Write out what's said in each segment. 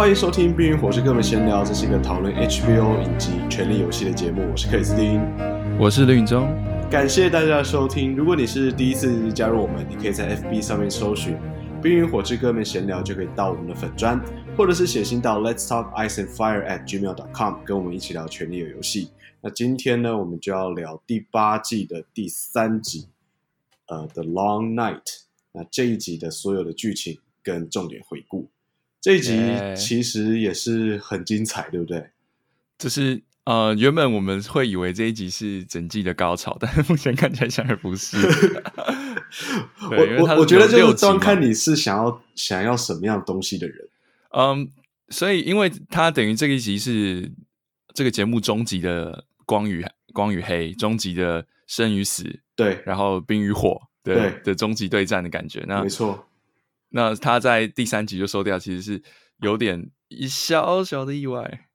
欢迎收听《冰与火之歌们闲聊》，这是一个讨论 HBO 影集《权力游戏》的节目。我是克里斯汀，我是刘允中。感谢大家的收听。如果你是第一次加入我们，你可以在 FB 上面搜寻“冰与火之歌们闲聊”，就可以到我们的粉专，或者是写信到 Let's Talk Ice and Fire at gmail.com，跟我们一起聊《权力游戏》。那今天呢，我们就要聊第八季的第三集，呃，《The Long Night》。那这一集的所有的剧情跟重点回顾，这一集其实也是很精彩，对不对？就是。呃，原本我们会以为这一集是整季的高潮，但是目前看起来像是不是。我我我觉得就是端看你是想要想要什么样东西的人。嗯，所以因为它等于这一集是这个节目终极的光与光与黑，终极的生与死，对，然后冰与火的对的终极对战的感觉。那没错，那他在第三集就收掉，其实是有点一小小的意外，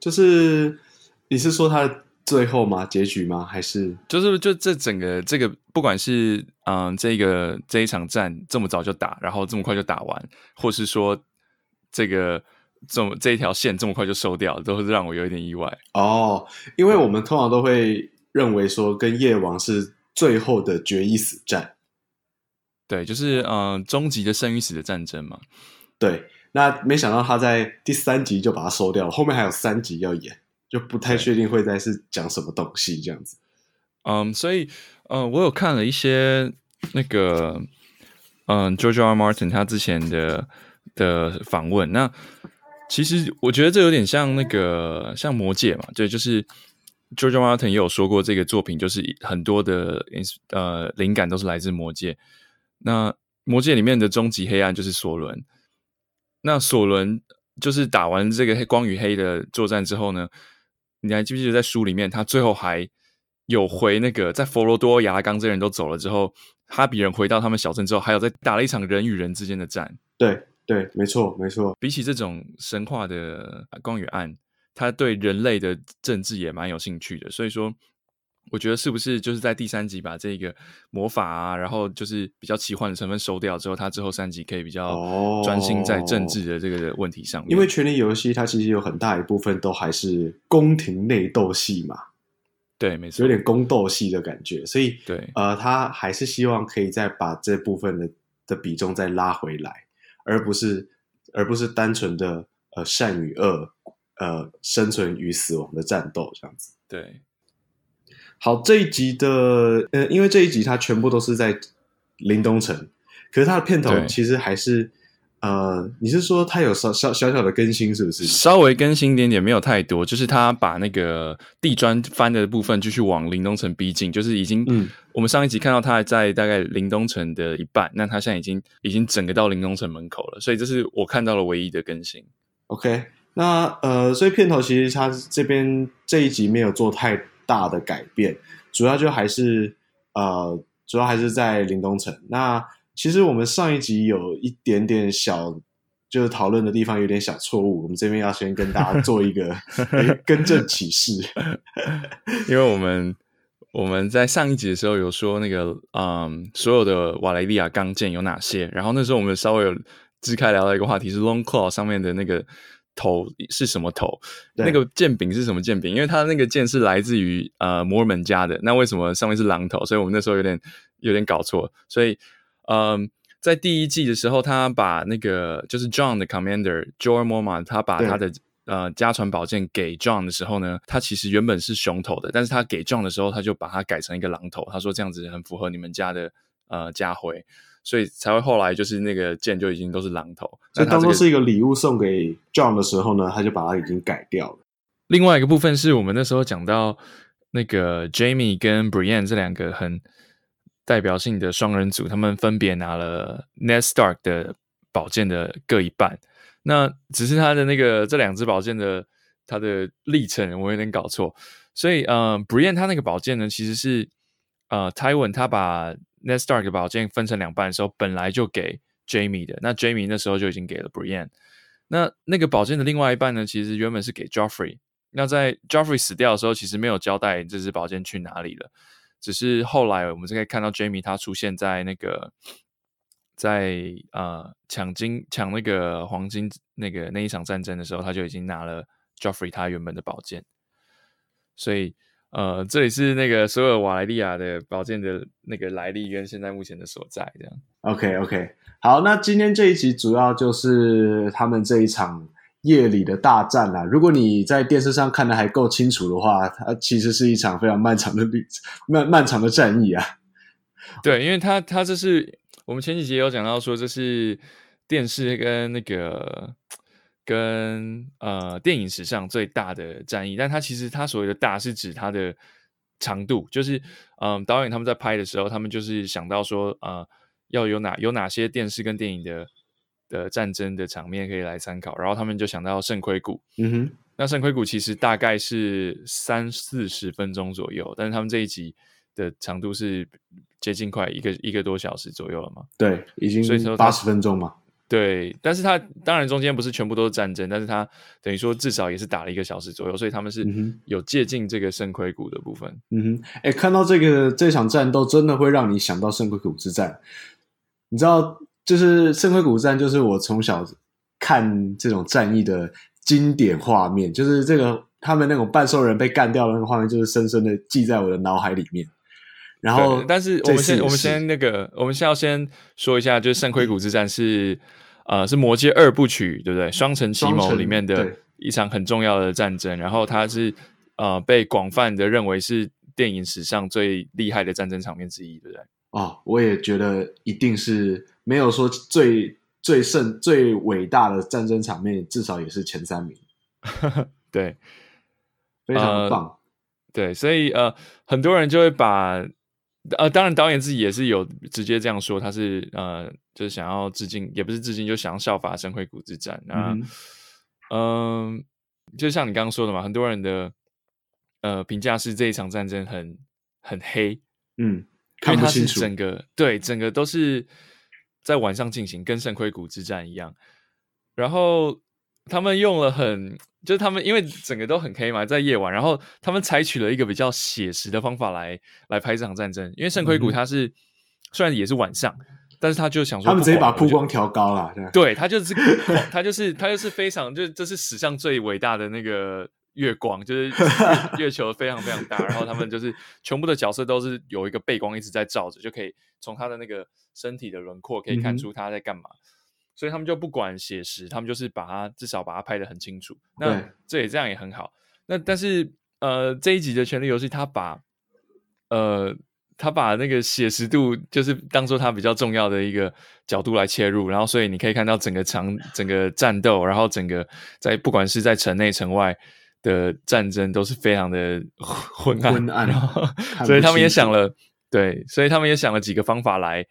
就是。你是说他最后吗？结局吗？还是就是就这整个这个，不管是嗯这个这一场战这么早就打，然后这么快就打完，或是说这个这么这一条线这么快就收掉，都是让我有一点意外哦。因为我们通常都会认为说，跟夜王是最后的决一死战，对，就是嗯终极的生与死的战争嘛。对，那没想到他在第三集就把它收掉了，后面还有三集要演。就不太确定会在是讲什么东西这样子，嗯，所以，嗯，我有看了一些那个，嗯，George R. Martin 他之前的的访问，那其实我觉得这有点像那个像魔戒嘛，对，就是 George R. Martin 也有说过这个作品就是很多的呃灵感都是来自魔戒，那魔戒里面的终极黑暗就是索伦，那索伦就是打完这个黑光与黑的作战之后呢，你还记不记得在书里面，他最后还有回那个在佛罗多亚拉冈这些人都走了之后，哈比人回到他们小镇之后，还有在打了一场人与人之间的战。对对，没错没错。比起这种神话的光与暗，他对人类的政治也蛮有兴趣的，所以说。我觉得是不是就是在第三集把这个魔法啊，然后就是比较奇幻的成分收掉之后，他之后三集可以比较专心在政治的这个问题上面。哦，因为《权力游戏》它其实有很大一部分都还是宫廷内斗戏嘛，对，没错，有点宫斗戏的感觉，所以对，呃，他还是希望可以再把这部分的的比重再拉回来，而不是而不是单纯的呃善与恶，呃生存与死亡的战斗这样子，对。好，这一集的呃，因为这一集它全部都是在林东城，可是它的片头其实还是呃，你是说它有小小小小的更新是不是？稍微更新一点点，没有太多，就是它把那个地砖翻的部分继续往林东城逼近，就是已经，嗯，我们上一集看到他在大概林东城的一半，那它现在已经已经整个到林东城门口了，所以这是我看到了唯一的更新。OK，那呃，所以片头其实它这边这一集没有做太大的改变，主要就还是呃，主要还是在林东城。那其实我们上一集有一点点小，就是讨论的地方有点小错误，我们这边要先跟大家做一个 更正启示。因为我们我们在上一集的时候有说那个嗯，所有的瓦雷利亚钢剑有哪些，然后那时候我们稍微有支开聊到一个话题是 Longclaw 上面的那个。头是什么头？那个剑柄是什么剑柄？因为它那个剑是来自于呃摩尔门家的，那为什么上面是狼头？所以我们那时候有点有点搞错。所以，嗯、呃，在第一季的时候，他把那个就是 John 的 Commander Jorah Mormont，他把他的呃家传宝剑给 John 的时候呢，他其实原本是熊头的，但是他给 John 的时候，他就把它改成一个狼头。他说这样子很符合你们家的呃家徽。所以才会后来就是那个剑就已经都是榔头，所以当做是一个礼物送给 John 的时候呢，他就把它已经改掉了。另外一个部分是我们那时候讲到那个 Jaime 跟 Brienne 这两个很代表性的双人组，他们分别拿了 Ned Stark 的宝剑的各一半。那只是他的那个这两支宝剑的他的历程，我有点搞错。所以，嗯、呃、Brienne 他那个宝剑呢，其实是呃 Tywin 他把 Ned Stark 的宝剑分成两半的时候，本来就给 Jamie 的。那 Jamie 那时候就已经给了 Brienne。那那个宝剑的另外一半呢，其实原本是给 Joffrey。那在 Joffrey 死掉的时候，其实没有交代这支宝剑去哪里了。只是后来我们就可以看到，Jamie 他出现在那个在呃抢金抢那个黄金那个那一场战争的时候，他就已经拿了 Joffrey 他原本的宝剑，所以呃这里是那个所有瓦莱利亚的宝剑的那个来历跟现在目前的所在这样。OK OK，好，那今天这一集主要就是他们这一场夜里的大战啦。如果你在电视上看的还够清楚的话，它其实是一场非常漫长的旅漫漫长的战役啊。对，因为他他这是。我们前几集有讲到说，这是电视跟那个跟呃电影史上最大的战役，但它其实它所谓的大是指它的长度，就是嗯、呃、导演他们在拍的时候，他们就是想到说呃要有哪有哪些电视跟电影的的战争的场面可以来参考，然后他们就想到圣盔谷，嗯哼，那圣盔谷其实大概是三四十分钟左右，但是他们这一集的长度是。接近快一个一个多小时左右了嘛？对，已经所以说八十分钟嘛。对，但是他当然中间不是全部都是战争，但是他等于说至少也是打了一个小时左右，所以他们是有接近这个圣盔谷的部分。嗯哼，哎、欸，看到这个这场战斗，真的会让你想到圣盔谷之战。你知道，就是圣盔谷战，就是我从小看这种战役的经典画面，就是这个他们那种半兽人被干掉的那个画面，就是深深的记在我的脑海里面。然后，但是我们先，我们先那个，我们先要先说一下，就是圣盔谷之战是，嗯、呃，是魔戒二部曲，对不对？双城奇谋里面的一场很重要的战争。然后它是呃被广泛的认为是电影史上最厉害的战争场面之一，对不对？哦，我也觉得一定是没有说最最盛最伟大的战争场面，至少也是前三名。对，非常棒。呃、对，所以呃，很多人就会把。呃，当然，导演自己也是有直接这样说，他是呃，就是想要致敬，也不是致敬，就想要效法圣盔谷之战那。嗯，呃，就像你刚刚说的嘛，很多人的呃评价是这一场战争很很黑，嗯，看不清楚，整个对整个都是在晚上进行，跟圣盔谷之战一样，然后。他们用了很，就是他们因为整个都很黑嘛，在夜晚，然后他们采取了一个比较写实的方法来来拍这场战争。因为圣盔谷它是、嗯、虽然也是晚上，但是他就想说，他们直接把曝光调高了，对，他就是他就是他就是非常，就这是史上最伟大的那个月光，就是月，月球非常非常大，然后他们就是全部的角色都是有一个背光一直在照着，就可以从他的那个身体的轮廓可以看出他在干嘛。嗯所以他们就不管写实，他们就是把它至少把它拍得很清楚。那这也这样也很好。那但是呃这一集的《权力游戏》，他把呃他把那个写实度就是当做他比较重要的一个角度来切入，然后所以你可以看到整个场整个战斗，然后整个在不管是在城内城外的战争都是非常的昏暗。昏暗。所以他们也想了，对，所以他们也想了几个方法来。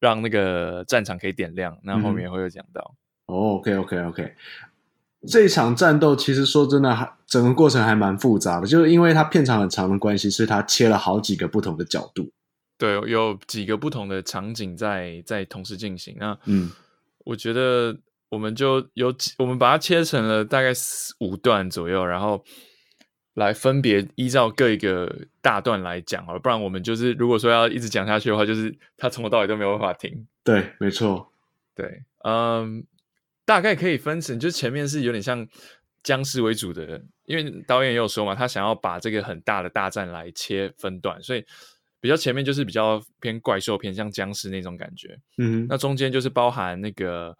让那个战场可以点亮，那后面也会有讲到。嗯 oh, OK OK OK，这一场战斗其实说真的，还整个过程还蛮复杂的，就是因为它片长很长的关系，所以它切了好几个不同的角度。对，有几个不同的场景在在同时进行。那嗯，我觉得我们就有我们把它切成了大概五段左右，然后。来分别依照各一个大段来讲好了，不然我们就是如果说要一直讲下去的话，就是他从头到尾都没有办法停。对，没错，对，嗯，大概可以分成，就是前面是有点像僵尸为主的，因为导演也有说嘛，他想要把这个很大的大战来切分段，所以比较前面就是比较偏怪兽偏，像僵尸那种感觉。嗯，那中间就是包含那个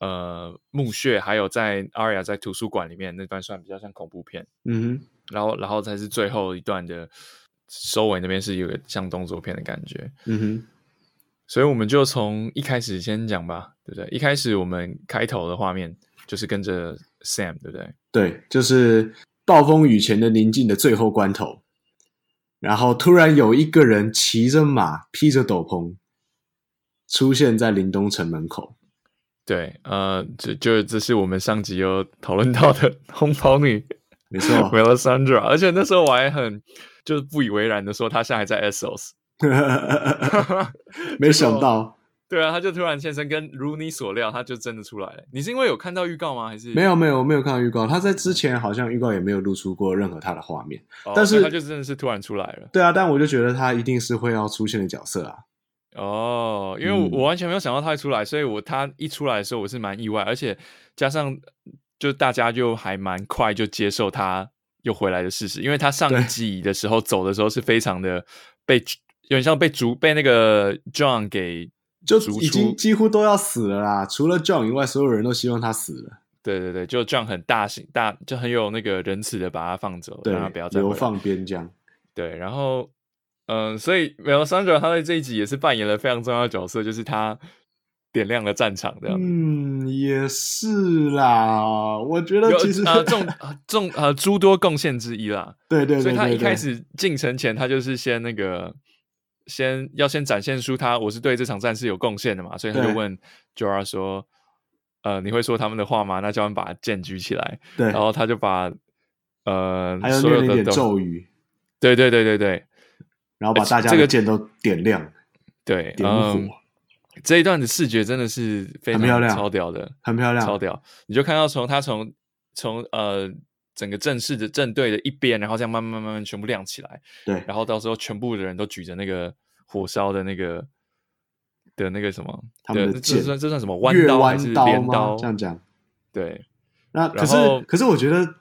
呃墓穴，还有在 Arya 在图书馆里面那段算比较像恐怖片。嗯。然后，然后才是最后一段的收尾，那边是有个像动作片的感觉。嗯哼，所以我们就从一开始先讲吧，对不对？一开始我们开头的画面就是跟着 Sam，对不对？对，就是暴风雨前的宁静的最后关头，然后突然有一个人骑着马，披着斗篷，出现在林东城门口。对，呃，这就这是我们上集有讨论到的 红袍女。没错，Melisandre，而且那时候我还很就是不以为然的说，他现在还在 Essos，没想到，对啊，他就突然现身，跟如你所料，他就真的出来了。你是因为有看到预告吗？还是没有没有没有看到预告？他在之前好像预告也没有露出过任何他的画面，哦、但是他就真的是突然出来了。对啊，但我就觉得他一定是会要出现的角色啊。哦，因为我，我完全没有想到他会出来，所以我他一出来的时候我是蛮意外，而且加上就大家就还蛮快就接受他又回来的事实，因为他上一季的时候走的时候是非常的被有点像被逐被那个 John 给就已经几乎都要死了啦，除了 John 以外，所有人都希望他死了。对对对，就 John 很大型大就很有那个仁慈的把他放走，让他不要再流放边疆。对，然后。嗯，所以 Melisandre 他在这一集也是扮演了非常重要的角色，就是他点亮了战场这样。嗯，也是啦，我觉得其实呃众 众呃诸多贡献之一啦。对对，对对对，所以他一开始进城前，他就是先那个先要先展现出他我是对这场战事有贡献的嘛，所以他就问 Jorah 说：“呃，你会说他们的话吗？那叫他们把剑举起来。”对，然后他就把呃所有的咒语，对对对对对。然后把大家这个剑都点亮，对，点火、嗯。这一段的视觉真的是非常漂亮，超屌的，很漂亮，超屌。你就看到从他从从呃整个正式的正队的一边，然后这样慢慢慢慢全部亮起来，对。然后到时候全部的人都举着那个火烧的那个的那个什么，他们的，这算这算什么弯刀还是镰刀？这样讲，对。那可是可是我觉得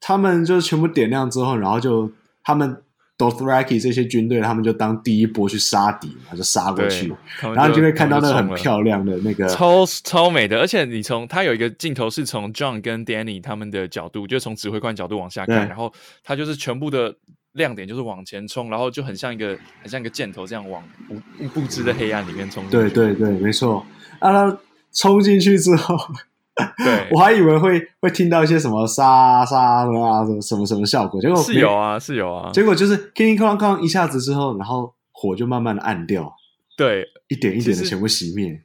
他们就是全部点亮之后，然后就他们。Dothraki 这些军队，他们就当第一波去杀敌嘛，就杀过去，然后你就会看到那个很漂亮的那个超超美的，而且你从他有一个镜头是从 John 跟 Danny 他们的角度，就从指挥官角度往下看，然后他就是全部的亮点就是往前冲，然后就很像一个很像一个箭头这样往不不知的黑暗里面冲。对对对，没错。啊，他冲进去之后。对，我还以为会会听到一些什么沙沙的啊，什么什么什么效果，结果是有啊，是有啊。结果就是叮哐哐一下子之后，然后火就慢慢的暗掉，对，一点一点的全部熄灭，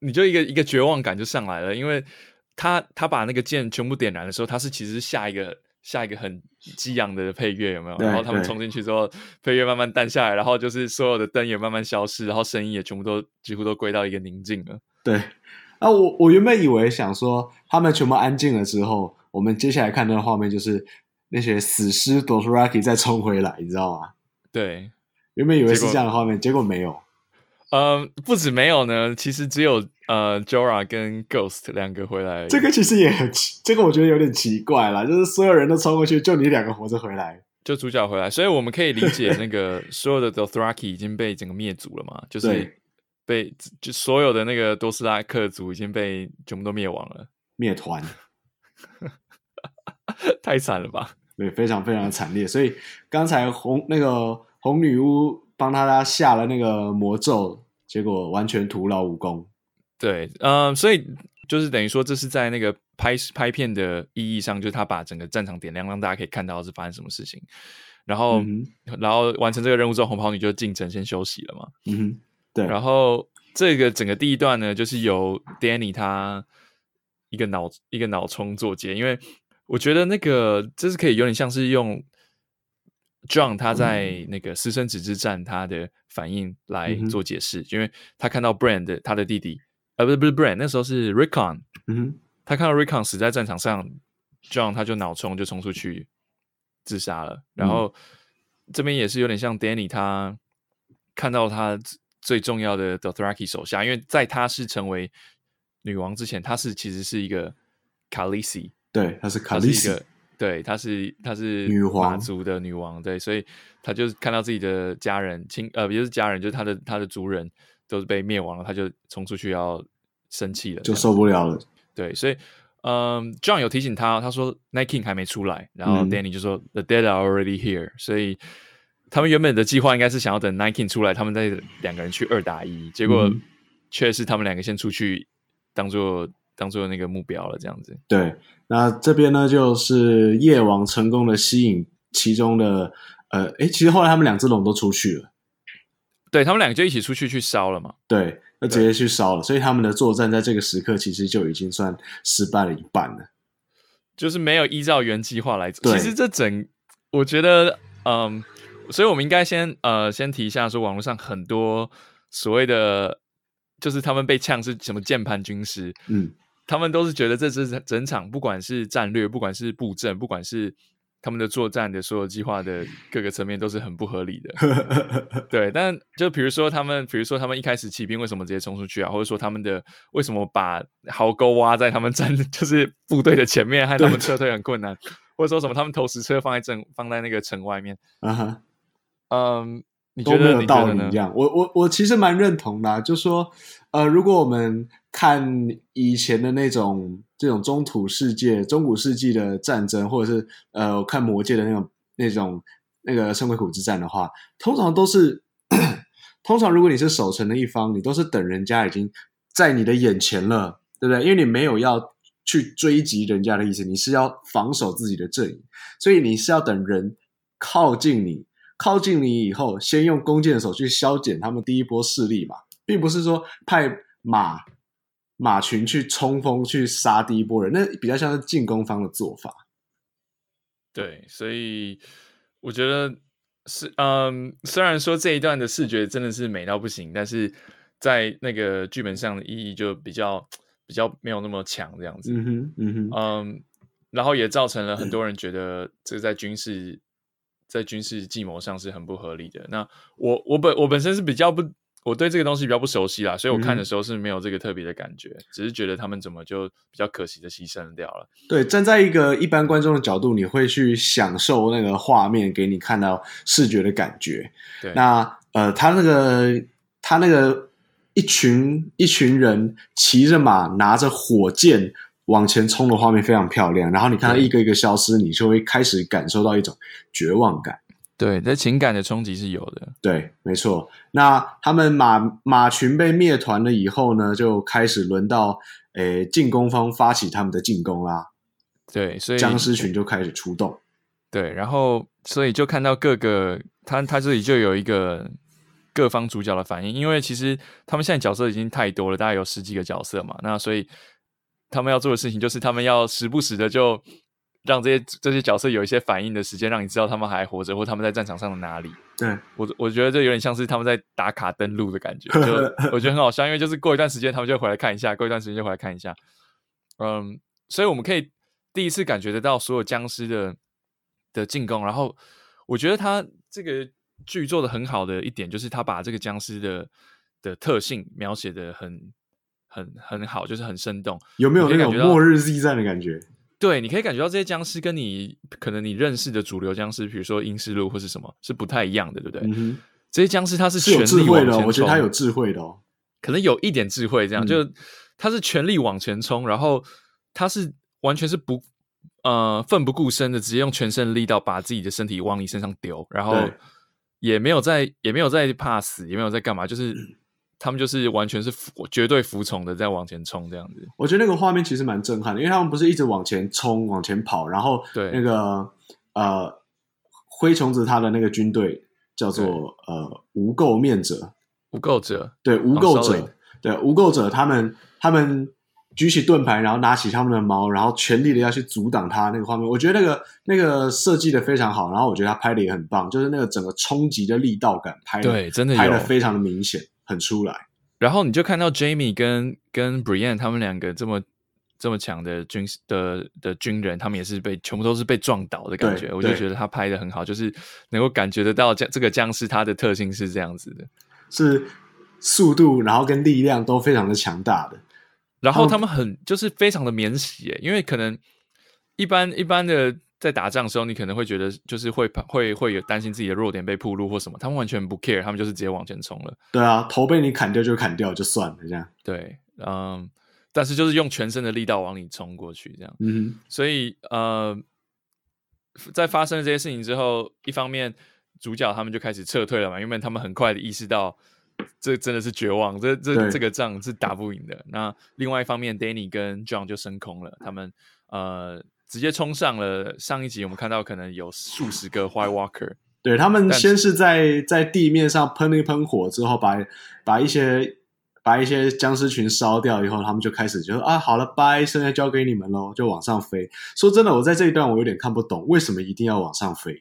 你就一个一个绝望感就上来了，因为他他把那个剑全部点燃的时候，他是其实下一个下一个很激昂的配乐有没有？然后他们冲进去之后，配乐慢慢淡下来，然后就是所有的灯也慢慢消失，然后声音也全部都几乎都归到一个宁静了，对。啊，我我原本以为想说他们全部安静了之后，我们接下来看到的画面就是那些死尸 Dothraki 再冲回来，你知道吗？对，原本以为是这样的画面，结果，没有。呃，不止没有呢，其实只有呃 Jorah 跟 Ghost 两个回来。这个其实也很奇，这个我觉得有点奇怪啦，就是所有人都冲过去，就你两个活着回来，就主角回来，所以我们可以理解那个 所有的 Dothraki 已经被整个灭族了嘛，就是。被就所有的那个多斯拉克族已经被全部都灭亡了，灭团，太惨了吧？对，非常非常的惨烈。所以刚才红那个红女巫帮他下了那个魔咒，结果完全徒劳无功。对，嗯、呃，所以就是等于说，这是在那个拍拍片的意义上，就是他把整个战场点亮，让大家可以看到是发生什么事情。然后，嗯、然后完成这个任务之后，红袍女就进城先休息了嘛。嗯哼。对，然后这个整个第一段呢，就是由 Danny 他一个脑一个脑冲作结，因为我觉得那个这是可以有点像是用 John 他在那个私生子之战他的反应来做解释，嗯、因为他看到 Brand 他的弟弟，呃，不是不是 Brand，那时候是 Rickon，嗯，他看到 Rickon 死在战场上，John 他就脑冲就冲出去自杀了，然后、嗯、这边也是有点像 Danny，他看到他。最重要的 Dothraki 手下，因为在她是成为女王之前，她是其实是一个 Khaleesi，对，她是 Khaleesi，对，她是她是女皇族的女王，对，所以她就看到自己的家人亲呃，不是家人，就是她的她的族人都是被灭亡了，她就冲出去要生气了，就受不了了，对，所以嗯，John 有提醒他，他说 Night King 还没出来，然后 Dany 就说、嗯、The dead are already here，所以。他们原本的计划应该是想要等 King 出来，他们再两个人去二打一，结果却是他们两个先出去当做当做那个目标了，这样子。对，那这边呢，就是夜王成功的吸引其中的呃，诶，其实后来他们两只龙都出去了，对，他们两个就一起出去去烧了嘛，对，那直接去烧了，所以他们的作战在这个时刻其实就已经算失败了一半了，就是没有依照原计划来走。其实这整，我觉得，嗯。所以，我们应该先呃，先提一下，说网络上很多所谓的，就是他们被呛是什么键盘军师，嗯，他们都是觉得这是整场，不管是战略，不管是布阵，不管是他们的作战的所有计划的各个层面都是很不合理的。对，但就比如说他们，比如说他们一开始骑兵为什么直接冲出去啊？或者说他们的为什么把壕沟挖在他们战 就是部队的前面，害他们撤退很困难？或者说什么他们投石车放在城放在那个城外面？啊哈，嗯。你觉得都没有道理这样，我我我其实蛮认同的啊，就说，呃，如果我们看以前的那种这种中土世界、中古世纪的战争，或者是呃看魔界的那种那种那个圣盔谷之战的话，通常都是，通常如果你是守城的一方，你都是等人家已经在你的眼前了，对不对？因为你没有要去追击人家的意思，你是要防守自己的阵营，所以你是要等人靠近你。靠近你以后，先用弓箭手去削减他们第一波势力嘛，并不是说派马马群去冲锋去杀第一波人，那比较像是进攻方的做法。对，所以我觉得是，嗯，虽然说这一段的视觉真的是美到不行，但是在那个剧本上的意义就比较比较没有那么强，这样子。嗯哼，嗯哼，嗯，然后也造成了很多人觉得这个在军事。在军事计谋上是很不合理的。那我我本我本身是比较不，我对这个东西比较不熟悉啦，所以我看的时候是没有这个特别的感觉，嗯、只是觉得他们怎么就比较可惜的牺牲掉了。对，站在一个一般观众的角度，你会去享受那个画面给你看到视觉的感觉。对，那呃，他那个他那个一群一群人骑着马，拿着火箭。往前冲的画面非常漂亮，然后你看它一个一个消失，你就会开始感受到一种绝望感。对，这情感的冲击是有的。对，没错。那他们马马群被灭团了以后呢，就开始轮到诶进攻方发起他们的进攻啦。对，所以僵尸群就开始出动。对，然后所以就看到各个他他这里就有一个各方主角的反应，因为其实他们现在角色已经太多了，大概有十几个角色嘛，那所以。他们要做的事情就是，他们要时不时的就让这些这些角色有一些反应的时间，让你知道他们还活着，或他们在战场上的哪里。对，我我觉得这有点像是他们在打卡登录的感觉，就我觉得很好笑，因为就是过一段时间他们就回来看一下，过一段时间就回来看一下。嗯，所以我们可以第一次感觉得到所有僵尸的的进攻，然后我觉得他这个剧做的很好的一点，就是他把这个僵尸的的特性描写的很。很很好，就是很生动。有没有那种末日 Z 战的感觉？对，你可以感觉到这些僵尸跟你可能你认识的主流僵尸，比如说阴尸路或是什么，是不太一样的，对不对？嗯、这些僵尸它是全力往前冲，我觉得他有智慧的哦，可能有一点智慧，这样、嗯、就他是全力往前冲，然后他是完全是不呃奋不顾身的，直接用全身力道把自己的身体往你身上丢，然后也没有在也没有在怕死，也没有在干嘛，就是。嗯他们就是完全是服绝对服从的，在往前冲这样子。我觉得那个画面其实蛮震撼的，因为他们不是一直往前冲、往前跑，然后对那个呃灰虫子他的那个军队叫做呃无垢面者，无垢者对无垢者对无垢者，他们他们举起盾牌，然后拿起他们的矛，然后全力的要去阻挡他那个画面。我觉得那个那个设计的非常好，然后我觉得他拍的也很棒，就是那个整个冲击的力道感拍的对真的拍的非常的明显。很出来，然后你就看到 Jamie 跟跟 Brienne 他们两个这么这么强的军的的军人，他们也是被全部都是被撞倒的感觉，我就觉得他拍的很好，就是能够感觉得到这这个僵尸他的特性是这样子的，是速度，然后跟力量都非常的强大的，然后他们很就是非常的免洗，因为可能一般一般的。在打仗的时候，你可能会觉得就是会会会有担心自己的弱点被暴露或什么，他们完全不 care，他们就是直接往前冲了。对啊，头被你砍掉就砍掉就算了，这样。对，嗯，但是就是用全身的力道往里冲过去，这样。嗯哼。所以呃，在发生了这些事情之后，一方面主角他们就开始撤退了嘛，因为他们很快的意识到这真的是绝望，这这这个仗是打不赢的。那另外一方面，Danny 跟 John 就升空了，他们呃。直接冲上了上一集，我们看到可能有数十个 White Walker，对，他们先是在在地面上喷一喷火之后，把把一些把一些僵尸群烧掉以后，他们就开始就说啊，好了，拜，现在交给你们喽，就往上飞。说真的，我在这一段我有点看不懂，为什么一定要往上飞？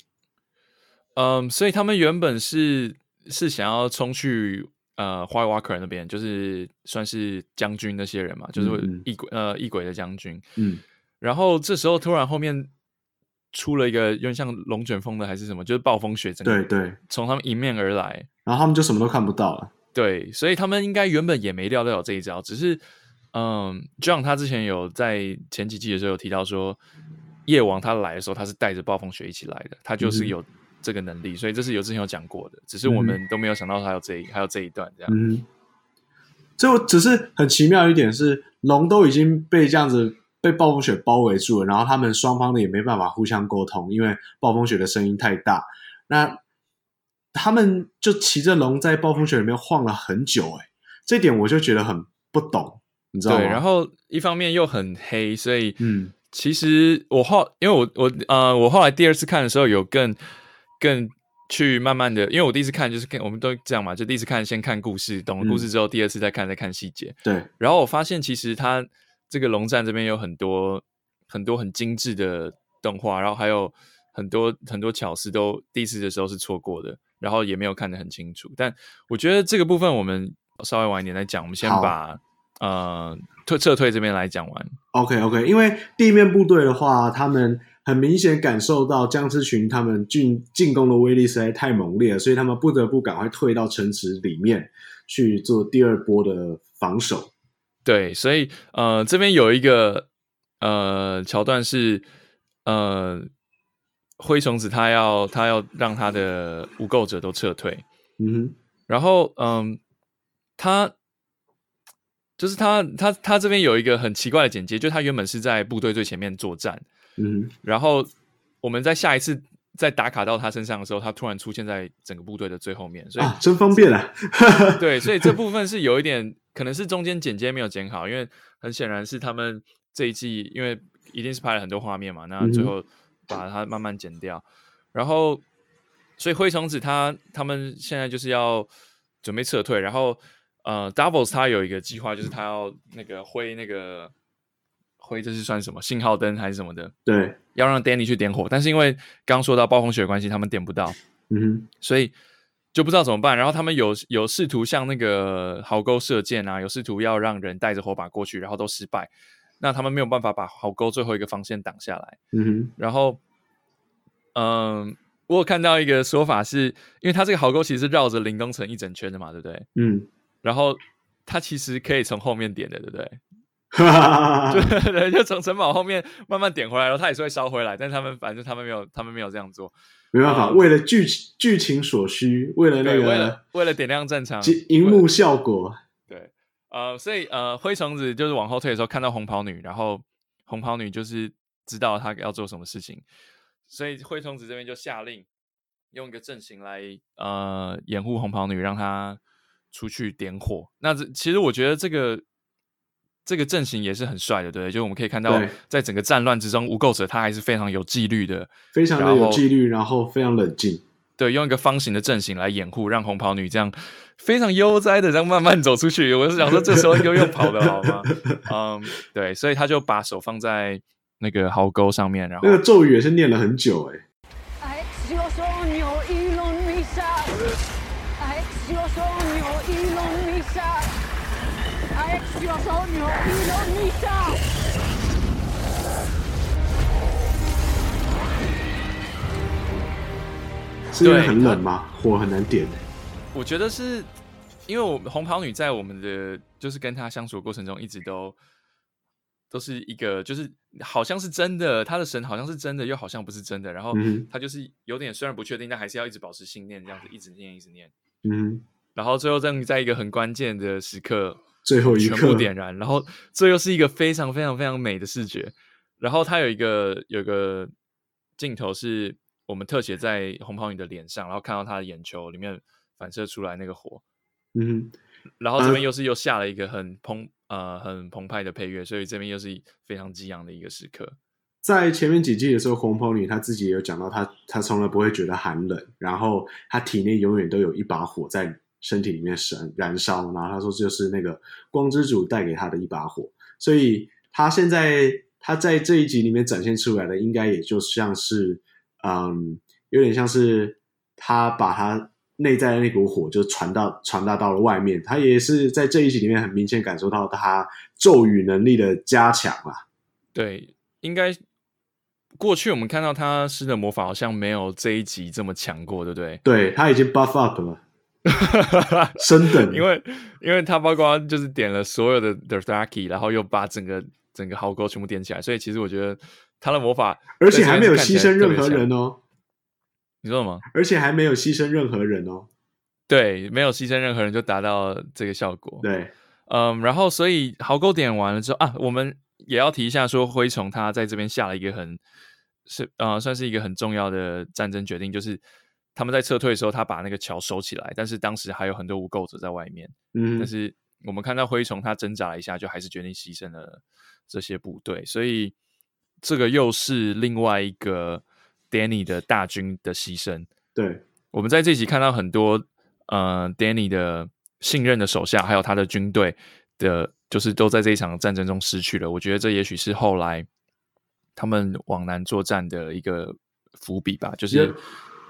嗯，所以他们原本是是想要冲去呃 White Walker 那边，就是算是将军那些人嘛，就是异鬼、嗯、呃异鬼的将军，嗯。然后这时候突然后面出了一个有点像龙卷风的还是什么，就是暴风雪，对对，从他们迎面而来，然后他们就什么都看不到了。对，所以他们应该原本也没料到有这一招，只是嗯，John 他之前有在前几季的时候有提到说，夜王他来的时候他是带着暴风雪一起来的，他就是有这个能力，嗯、所以这是有之前有讲过的，只是我们都没有想到他有这一还有这一段这样。嗯，就只是很奇妙一点是，龙都已经被这样子。被暴风雪包围住了，然后他们双方呢也没办法互相沟通，因为暴风雪的声音太大。那他们就骑着龙在暴风雪里面晃了很久，诶，这点我就觉得很不懂，你知道吗？对，然后一方面又很黑，所以嗯，其实我后因为我我呃我后来第二次看的时候有更更去慢慢的，因为我第一次看就是看我们都这样嘛，就第一次看先看故事，懂了故事之后，嗯、第二次再看再看细节。对，然后我发现其实他。这个龙战这边有很多很多很精致的动画，然后还有很多很多巧思都第一次的时候是错过的，然后也没有看得很清楚。但我觉得这个部分我们稍微晚一点再讲，我们先把呃退撤退这边来讲完。OK OK，因为地面部队的话，他们很明显感受到僵尸群他们进进攻的威力实在太猛烈了，所以他们不得不赶快退到城池里面去做第二波的防守。对，所以呃，这边有一个呃桥段是呃灰虫子他要他要让他的无垢者都撤退，嗯哼，然后嗯、呃，他就是他他他这边有一个很奇怪的简介，就他原本是在部队最前面作战，嗯哼，然后我们在下一次再打卡到他身上的时候，他突然出现在整个部队的最后面，所以、啊、真方便啊，对，所以这部分是有一点。可能是中间剪接没有剪好，因为很显然是他们这一季，因为一定是拍了很多画面嘛，那最后把它慢慢剪掉，嗯、然后所以灰虫子他他们现在就是要准备撤退，然后呃，Davos 他有一个计划，就是他要那个挥那个挥，这是算什么信号灯还是什么的？对，要让 Danny 去点火，但是因为刚说到暴风雪的关系，他们点不到，嗯哼，所以。就不知道怎么办，然后他们有有试图向那个壕沟射箭啊，有试图要让人带着火把过去，然后都失败。那他们没有办法把壕沟最后一个防线挡下来。嗯哼。然后，嗯，我有看到一个说法是，因为他这个壕沟其实是绕着林东城一整圈的嘛，对不对？嗯。然后他其实可以从后面点的，对不对？哈哈哈！对，就从城堡后面慢慢点回来，然后他也是会烧回来，但是他们反正他们没有，他们没有这样做。没办法，嗯、为了剧剧情所需，为了那个，为了为了点亮战场，荧幕效果。对，呃，所以呃，灰虫子就是往后退的时候看到红袍女，然后红袍女就是知道他要做什么事情，所以灰虫子这边就下令用一个阵型来呃掩护红袍女，让她出去点火。那这其实我觉得这个。这个阵型也是很帅的，对，就我们可以看到，在整个战乱之中，无垢者他还是非常有纪律的，非常的有纪律，然后非常冷静，对，用一个方形的阵型来掩护，让红袍女这样非常悠哉的这样慢慢走出去。我是想说，这时候又用跑的好吗？嗯，对，所以他就把手放在那个壕沟上面，然后那个咒语也是念了很久，哎。是因为很冷吗？火很难点。我觉得是因为我红袍女在我们的就是跟她相处的过程中，一直都都是一个就是好像是真的，她的神好像是真的，又好像不是真的。然后她就是有点虽然不确定，但还是要一直保持信念，这样子一直念一直念。嗯，然后最后在在一个很关键的时刻。最后一刻全部点燃，然后这又是一个非常非常非常美的视觉。然后它有一个有一个镜头是我们特写在红袍女的脸上，然后看到她的眼球里面反射出来那个火。嗯，然后这边又是又下了一个很澎呃很澎湃的配乐，所以这边又是非常激昂的一个时刻。在前面几季的时候，红袍女她自己也有讲到她，她她从来不会觉得寒冷，然后她体内永远都有一把火在。身体里面燃燃烧，然后她说这就是那个光之主带给她的一把火，所以她现在她在这一集里面展现出来的，应该也就像是，嗯，有点像是他把他内在的那股火就传到传达到了外面，他也是在这一集里面很明显感受到他咒语能力的加强啊。对，应该过去我们看到他施的魔法好像没有这一集这么强过，对不对？对，他已经 buff up 了，升等。因为因为他包括就是点了所有的 Dothraki，然后又把整个整个壕沟全部点起来，所以其实我觉得他的魔法，而且还没有牺牲任何人哦。你说什么？而且还没有牺牲任何人哦。对，没有牺牲任何人就达到这个效果。对，嗯，然后所以壕沟点完了之后啊，我们也要提一下说，灰虫他在这边下了一个很是呃，算是一个很重要的战争决定，就是他们在撤退的时候，他把那个桥收起来，但是当时还有很多无垢者在外面。嗯，但是我们看到灰虫他挣扎了一下，就还是决定牺牲了这些部队，所以这个又是另外一个 Danny 的大军的牺牲。对，我们在这集看到很多。呃，Danny 的信任的手下，还有他的军队的，就是都在这一场战争中失去了。我觉得这也许是后来他们往南作战的一个伏笔吧。就是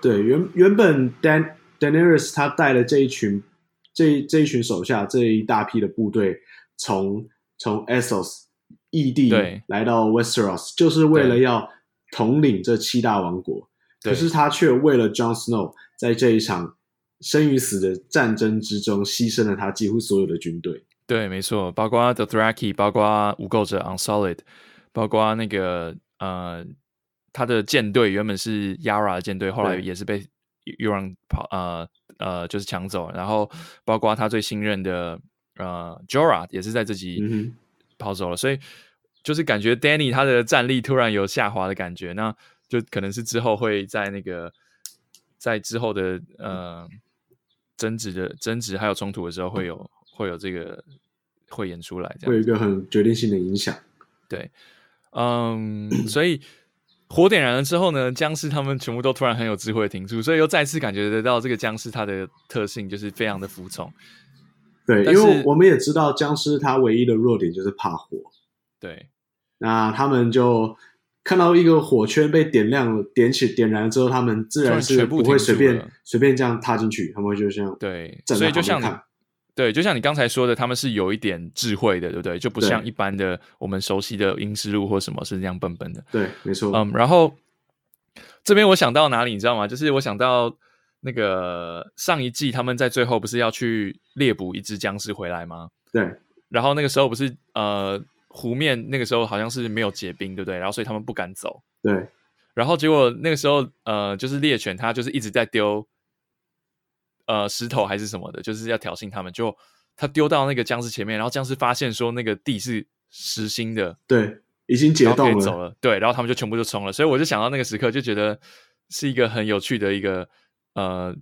对原原本 Dan Daenerys 他带了这一群这这一群手下这一大批的部队，从从 Essos 异地来到 Westeros，就是为了要统领这七大王国。可是他却为了 Jon Snow 在这一场。生与死的战争之中，牺牲了他几乎所有的军队。对，没错，包括 The Thraki，包括无垢者 Unsullied，包括那个呃，他的舰队原本是 Yara 的舰队，后来也是被 Euron 跑呃呃，就是抢走。然后包括他最信任的呃 Jorah 也是在这集跑走了。嗯、所以就是感觉 Danny 他的战力突然有下滑的感觉，那就可能是之后会在那个在之后的呃。争执的争执还有冲突的时候，会有会有这个会演出来，这样会有一个很决定性的影响。对，嗯，所以火点燃了之后呢，僵尸他们全部都突然很有智慧的停住，所以又再次感觉得到这个僵尸它的特性就是非常的服从。对，因为我们也知道僵尸它唯一的弱点就是怕火。对，那他们就。看到一个火圈被点亮了，点起点燃了之后，他们自然是不会随便随便这样踏进去，他们会就像对，所以就像你对，就像你刚才说的，他们是有一点智慧的，对不对？就不像一般的我们熟悉的阴尸路或什么是那样笨笨的。对，没错。嗯，然后这边我想到哪里，你知道吗？就是我想到那个上一季他们在最后不是要去猎捕一只僵尸回来吗？对。然后那个时候不是呃。湖面那个时候好像是没有结冰，对不对？然后所以他们不敢走。对。然后结果那个时候，呃，就是猎犬，它就是一直在丢，呃，石头还是什么的，就是要挑衅他们。就他丢到那个僵尸前面，然后僵尸发现说那个地是实心的，对，已经解冻了，走了。对，然后他们就全部就冲了。所以我就想到那个时刻，就觉得是一个很有趣的一个，呃，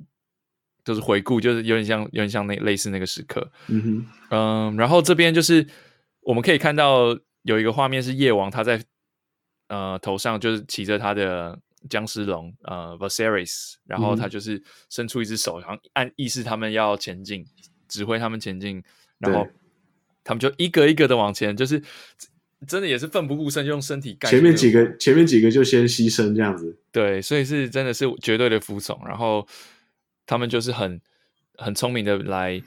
就是回顾，就是有点像，有点像那类似那个时刻。嗯哼，嗯，然后这边就是。我们可以看到有一个画面是夜王他在呃头上就是骑着他的僵尸龙呃 Viserys，然后他就是伸出一只手，然后按意示他们要前进，指挥他们前进，然后他们就一个一个的往前，就是真的也是奋不顾身，用身体盖。前面几个前面几个就先牺牲这样子，对，所以是真的是绝对的服从，然后他们就是很很聪明的来。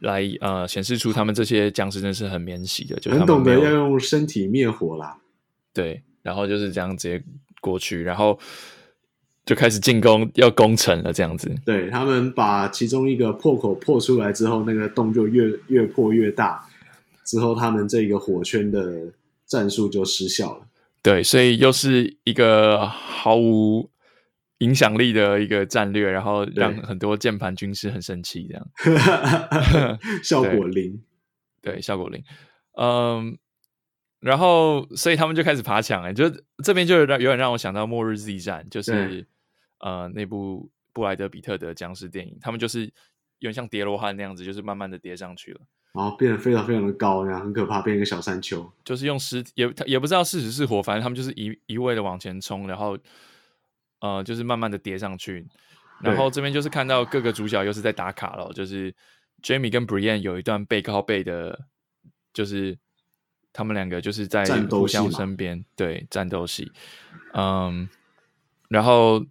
来呃，显示出他们这些僵尸真的是很免洗的，就很懂得要用身体灭火啦。对，然后就是这样直接过去，然后就开始进攻，要攻城了这样子。对，他们把其中一个破口破出来之后，那个洞就越越破越大，之后他们这个火圈的战术就失效了。对，所以又是一个毫无。影响力的一个战略，然后让很多键盘军师很生气，这样 效果零，对，效果零。嗯，然后所以他们就开始爬墙，哎，就这边就有点有点让我想到《末日 Z 战》，就是呃那部布莱德比特的僵尸电影，他们就是有点像叠罗汉那样子，就是慢慢的叠上去了，然后变得非常非常的高，然后很可怕，变一个小山丘，就是用尸也也不知道是死是活，反正他们就是一一味的往前冲，然后。呃，就是慢慢的叠上去，然后这边就是看到各个主角又是在打卡了，就是 Jaime 跟 Brienne 有一段背靠背的，就是他们两个就是在互相身边，对，战斗戏，嗯，然后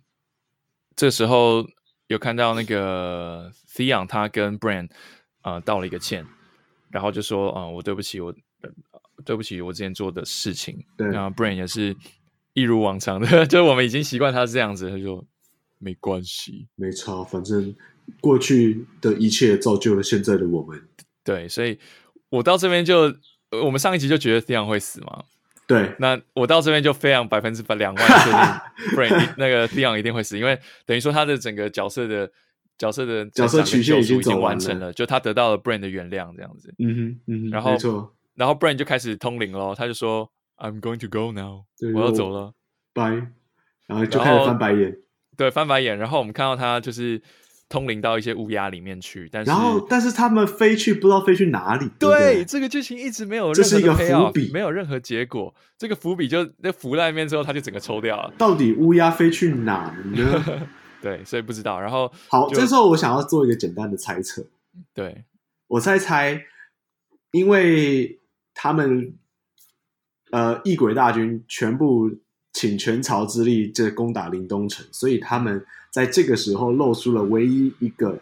这时候有看到那个 Theon 他跟 Bran 呃道了一个歉，然后就说，嗯、呃，我对不起我，对不起我之前做的事情，对，然后 Bran 也是。一如往常的，就是我们已经习惯他是这样子，他就没关系，没差，反正过去的一切造就了现在的我们。对，所以我到这边就，我们上一集就觉得 Theon 会死嘛。对，那我到这边就非常百分之百两万确定，Bran 那个 Theon 一定会死，因为等于说他的整个角色的角色的角色曲线已经已经完成了，就他得到了 Bran 的原谅这样子。嗯哼，嗯哼，然后没错，然后 Bran 就开始通灵咯，他就说 I'm going to go now，我要走了，拜，然后就开始翻白眼，对，翻白眼，然后我们看到他就是。通灵到一些乌鸦里面去，但是然后但是他们飞去不知道飞去哪里。对，对，这个剧情一直没有任何，这是一个伏笔，没有任何结果。这个伏笔就那浮在那边之后，他就整个抽掉了。到底乌鸦飞去哪呢？对，所以不知道。然后 好，这时候我想要做一个简单的猜测。对，我在猜，因为他们呃异鬼大军全部请全朝之力这攻打临东城，所以他们。在这个时候露出了唯一一个、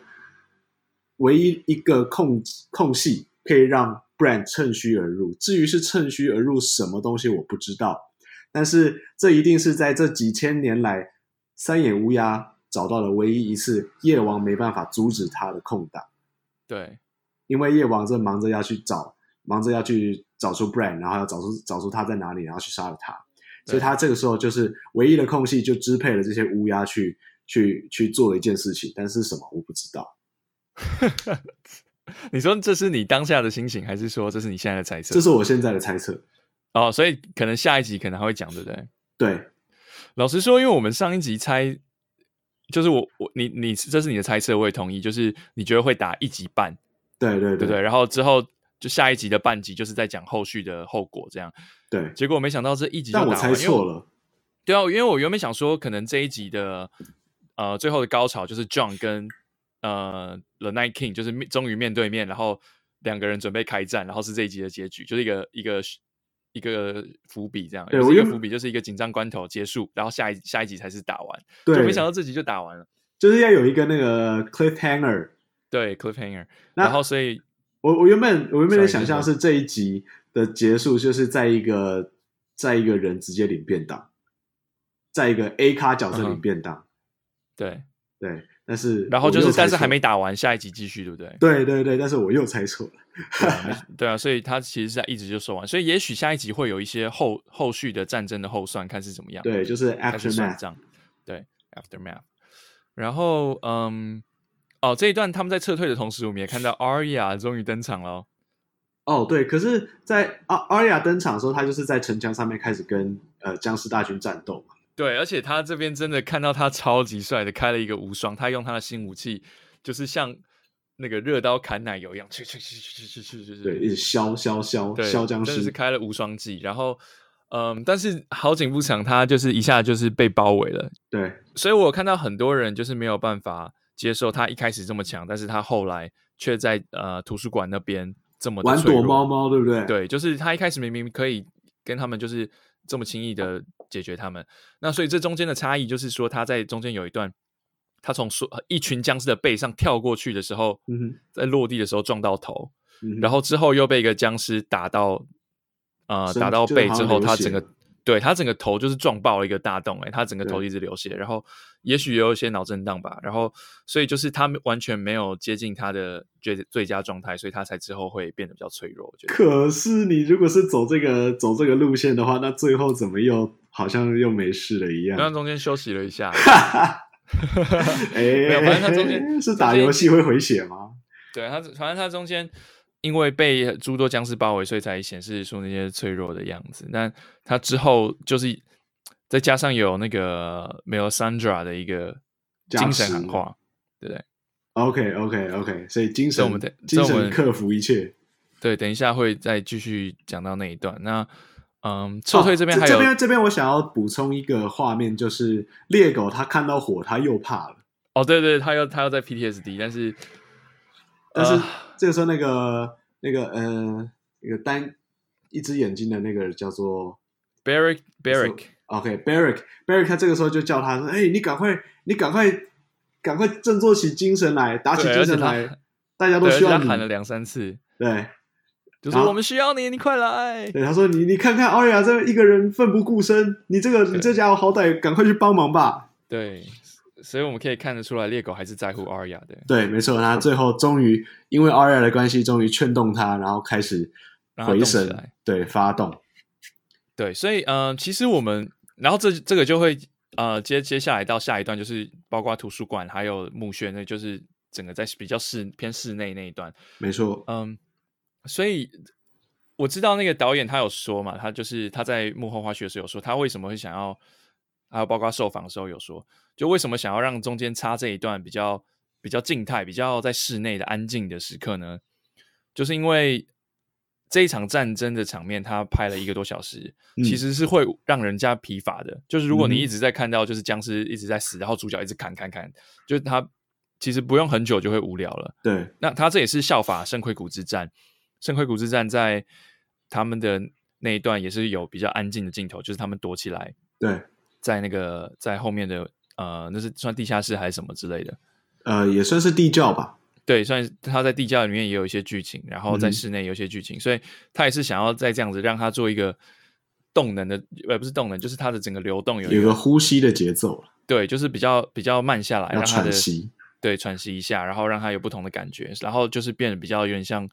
唯一一个空空隙，可以让 Bran 趁虚而入。至于是趁虚而入什么东西，我不知道。但是这一定是在这几千年来，三眼乌鸦找到了唯一一次夜王没办法阻止他的空档。对，因为夜王正忙着要去找，忙着要去找出 Bran，然后要找出找出他在哪里，然后去杀了他。所以他这个时候就是唯一的空隙，就支配了这些乌鸦去。去去做了一件事情，但是什么我不知道。你说这是你当下的心情，还是说这是你现在的猜测？这是我现在的猜测。哦，所以可能下一集可能还会讲，对不对？对。老实说，因为我们上一集猜，就是我我你你这是你的猜测，我也同意。就是你觉得会打一集半，对对对，对对。然后之后就下一集的半集，就是在讲后续的后果，这样。对。结果没想到这一集就打完，但我猜错了。对啊，因为我原本想说，可能这一集的。呃，最后的高潮就是 John 跟呃 The Night King 就是终于面对面，然后两个人准备开战，然后是这一集的结局，就是一个一个一个伏笔这样，对，一个伏笔就是一个紧张关头结束，然后下一下一集才是打完，对，就没想到这集就打完了，就是要有一个那个 cliffhanger，对 cliffhanger，然后所以我我原本我原本的想象是这一集的结束就是在一个在一个人直接领便当，在一个 A 咖角色领便当。Uh-huh. 对对，但是然后就是，但是还没打完，下一集继续，对不对？对对对，但是我又猜错了。对啊，对啊，所以他其实是在一直就说完，所以也许下一集会有一些后后续的战争的后算，看是怎么样。对，就是 aftermath。对，aftermath。然后，嗯，哦，这一段他们在撤退的同时，我们也看到 Arya 终于登场了。哦，对，可是在，在 Arya 登场的时候，他就是在城墙上面开始跟呃僵尸大军战斗嘛。对，而且他这边真的看到他超级帅的，开了一个无双，他用他的新武器，就是像那个热刀砍奶油一样，去去去去去去去去，对，一直削削削削僵尸，真的是开了无双技。然后，嗯，但是好景不长，他就是一下就是被包围了。对，所以我看到很多人就是没有办法接受他一开始这么强，但是他后来却在呃图书馆那边这么玩躲猫猫，对不对？对，就是他一开始明明可以跟他们就是。这么轻易的解决他们，那所以这中间的差异就是说，他在中间有一段，他从说一群僵尸的背上跳过去的时候，嗯、在落地的时候撞到头，嗯，然后之后又被一个僵尸打到，呃，打到背之后，他整个。对，他整个头就是撞爆了一个大洞，欸，诶他整个头一直流血，然后也许也有一些脑震荡吧，然后所以就是他完全没有接近他的最最佳状态，所以他才之后会变得比较脆弱。我觉得。可是你如果是走这个走这个路线的话，那最后怎么又好像又没事了一样？刚刚中间休息了一下，哎，反正他中间是打游戏会回血吗？对他，反正他中间。因为被诸多僵尸包围，所以才显示出那些脆弱的样子。但他之后就是再加上有那个 Melisandre 的一个精神喊话，对不对？OK，OK，OK，所以精神，我们的精神克服一切。对，等一下会再继续讲到那一段。那嗯，撤退这边还有、哦、这边这边，我想要补充一个画面，就是猎狗它看到火，它又怕了。哦，对对，它又它又在 PTSD，但是。但是这个时候，那个那个呃，那个单一只眼睛的那个叫做 Beric 他这个时候就叫他说：“哎，你赶快，你赶快，赶快振作起精神来，打起精神来，大家都需要你。”喊了两三次，对。就说我们需要你，你快来。对，他说你你看看奥雅这一个人奋不顾身，你这个你这家伙好歹赶快去帮忙吧。对，所以我们可以看得出来，猎狗还是在乎奥雅的。对，没错，他最后终于因为奥雅的关系，终于劝动他，然后开始回神，对，发动。对，所以嗯、呃，其实我们，然后这这个就会呃接接下来到下一段，就是包括图书馆还有墓穴，那就是整个在比较室偏室内那一段。没错，嗯。所以我知道那个导演他有说嘛，他就是他在幕后花絮的时候有说，他为什么会想要，还有包括受访的时候有说，就为什么想要让中间插这一段比较比较静态、比较在室内的安静的时刻呢？就是因为这一场战争的场面，他拍了一个多小时，嗯、其实是会让人家疲乏的。就是如果你一直在看到就是僵尸一直在死，然后主角一直砍砍砍，就是他其实不用很久就会无聊了。对，那他这也是效法圣盔谷之战。圣盔谷之战在他们的那一段也是有比较安静的镜头，就是他们躲起来，对，在那个在后面的呃，那是算地下室还是什么之类的，呃，也算是地窖吧。对，算是他在地窖里面也有一些剧情，然后在室内有一些剧情，嗯、所以他也是想要再这样子让他做一个动能的，呃，不是动能，就是他的整个流动有一个，有一个呼吸的节奏。对，就是比较比较慢下来，让他的喘息，对，喘息一下，然后让他有不同的感觉，然后就是变得比较有点像。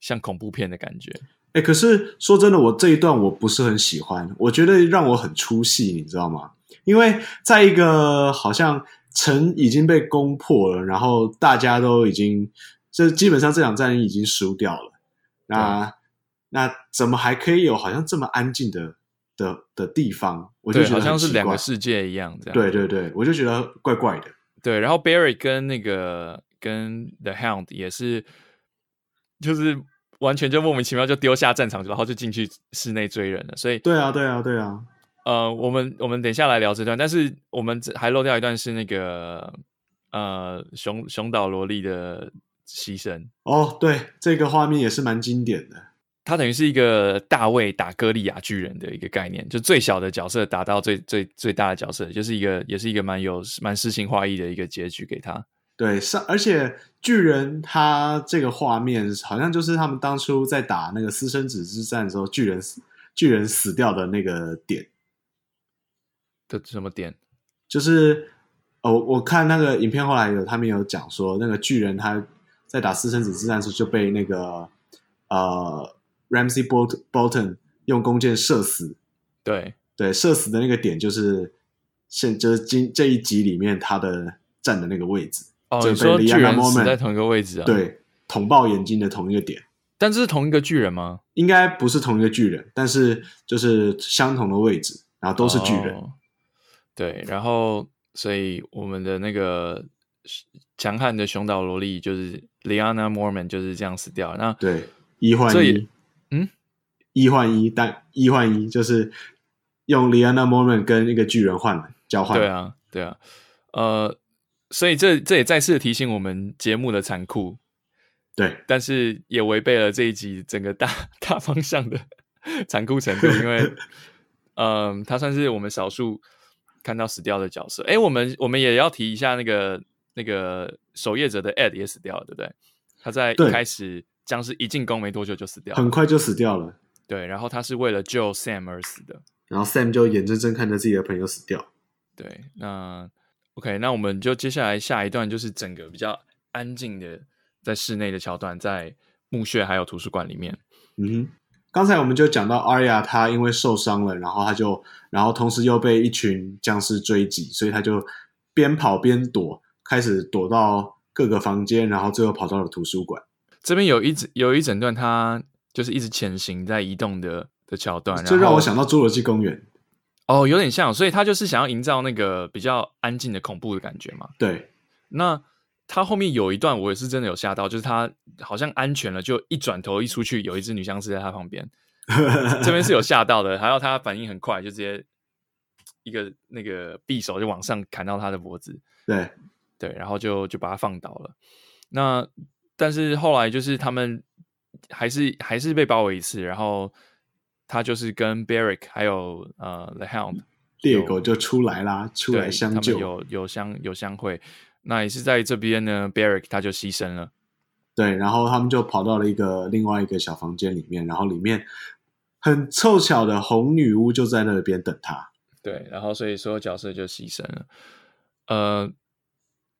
像恐怖片的感觉，哎、欸，可是说真的，我这一段我不是很喜欢，我觉得让我很出戏，你知道吗？因为在一个好像城已经被攻破了，然后大家都已经，这基本上这场战役已经输掉了，那、嗯、那怎么还可以有好像这么安静的的的地方？我就觉得好像是两个世界一样，这样。对对对，我就觉得怪怪的。对，然后 Barry 跟那个跟 The Hound 也是。就是完全就莫名其妙就丢下战场，然后就进去室内追人了。所以对啊，对啊，对啊。呃，我们我们等一下来聊这段，但是我们还漏掉一段是那个呃熊熊岛萝莉的牺牲。哦，对，这个画面也是蛮经典的。他等于是一个大卫打歌利亚巨人的一个概念，就最小的角色打到最最最大的角色，就是一个也是一个蛮有蛮诗情画意的一个结局给他。对，上而且巨人他这个画面好像就是他们当初在打那个私生子之战的时候，巨人死巨人死掉的那个点的什么点？就是哦，我看那个影片后来有他们有讲说，那个巨人他在打私生子之战的时候就被那个呃 Ramsey Bolton 用弓箭射死。对对，射死的那个点就是现就是今这一集里面他的站的那个位置。哦，你说巨人死在同一个位置啊？对，捅爆眼睛的同一个点。但这是同一个巨人吗？应该不是同一个巨人，但是就是相同的位置，然后都是巨人。哦、对，然后所以我们的那个强悍的熊岛萝莉就是 Lyanna Mormont 就是这样死掉。那对，一换一，嗯，一换一，但一换一就是用 Lyanna Mormont 跟一个巨人换交换。对啊，对啊，呃。所以这这也再次提醒我们节目的残酷，对，但是也违背了这一集整个大 大方向的 残酷程度，因为，嗯、呃，他算是我们少数看到死掉的角色。哎，我们我们也要提一下那个那个守夜者的 Ed 也死掉了，对不对？他在一开始僵尸一进攻没多久就死掉了，很快就死掉了。对，然后他是为了救 Sam 而死的，然后 Sam 就眼睁睁看着自己的朋友死掉。对，那。OK，那我们就接下来下一段就是整个比较安静的在室内的桥段，在墓穴还有图书馆里面。嗯哼，刚才我们就讲到 Arya 她因为受伤了，然后她就，然后同时又被一群僵尸追击，所以她就边跑边躲，开始躲到各个房间，然后最后跑到了图书馆。这边有一整有一整段，他就是一直潜行在移动的的桥段，这让我想到侏罗纪公园。哦，有点像，所以他就是想要营造那个比较安静的恐怖的感觉嘛。对，那他后面有一段，我也是真的有吓到，就是他好像安全了，就一转头一出去，有一只女僵尸在他旁边，这边是有吓到的。还有他反应很快，就直接一个那个匕首就往上砍到他的脖子。对对，然后就就把他放倒了。那但是后来就是他们还是还是被包围一次，然后。他就是跟 Beric 还有呃 The Hound 猎狗就出来啦，出来相救，有有相有相会。那也是在这边呢，Beric 他就牺牲了。对，然后他们就跑到了一个另外一个小房间里面，然后里面很凑巧的红女巫就在那边等他。对，然后所以所有角色就牺牲了。呃，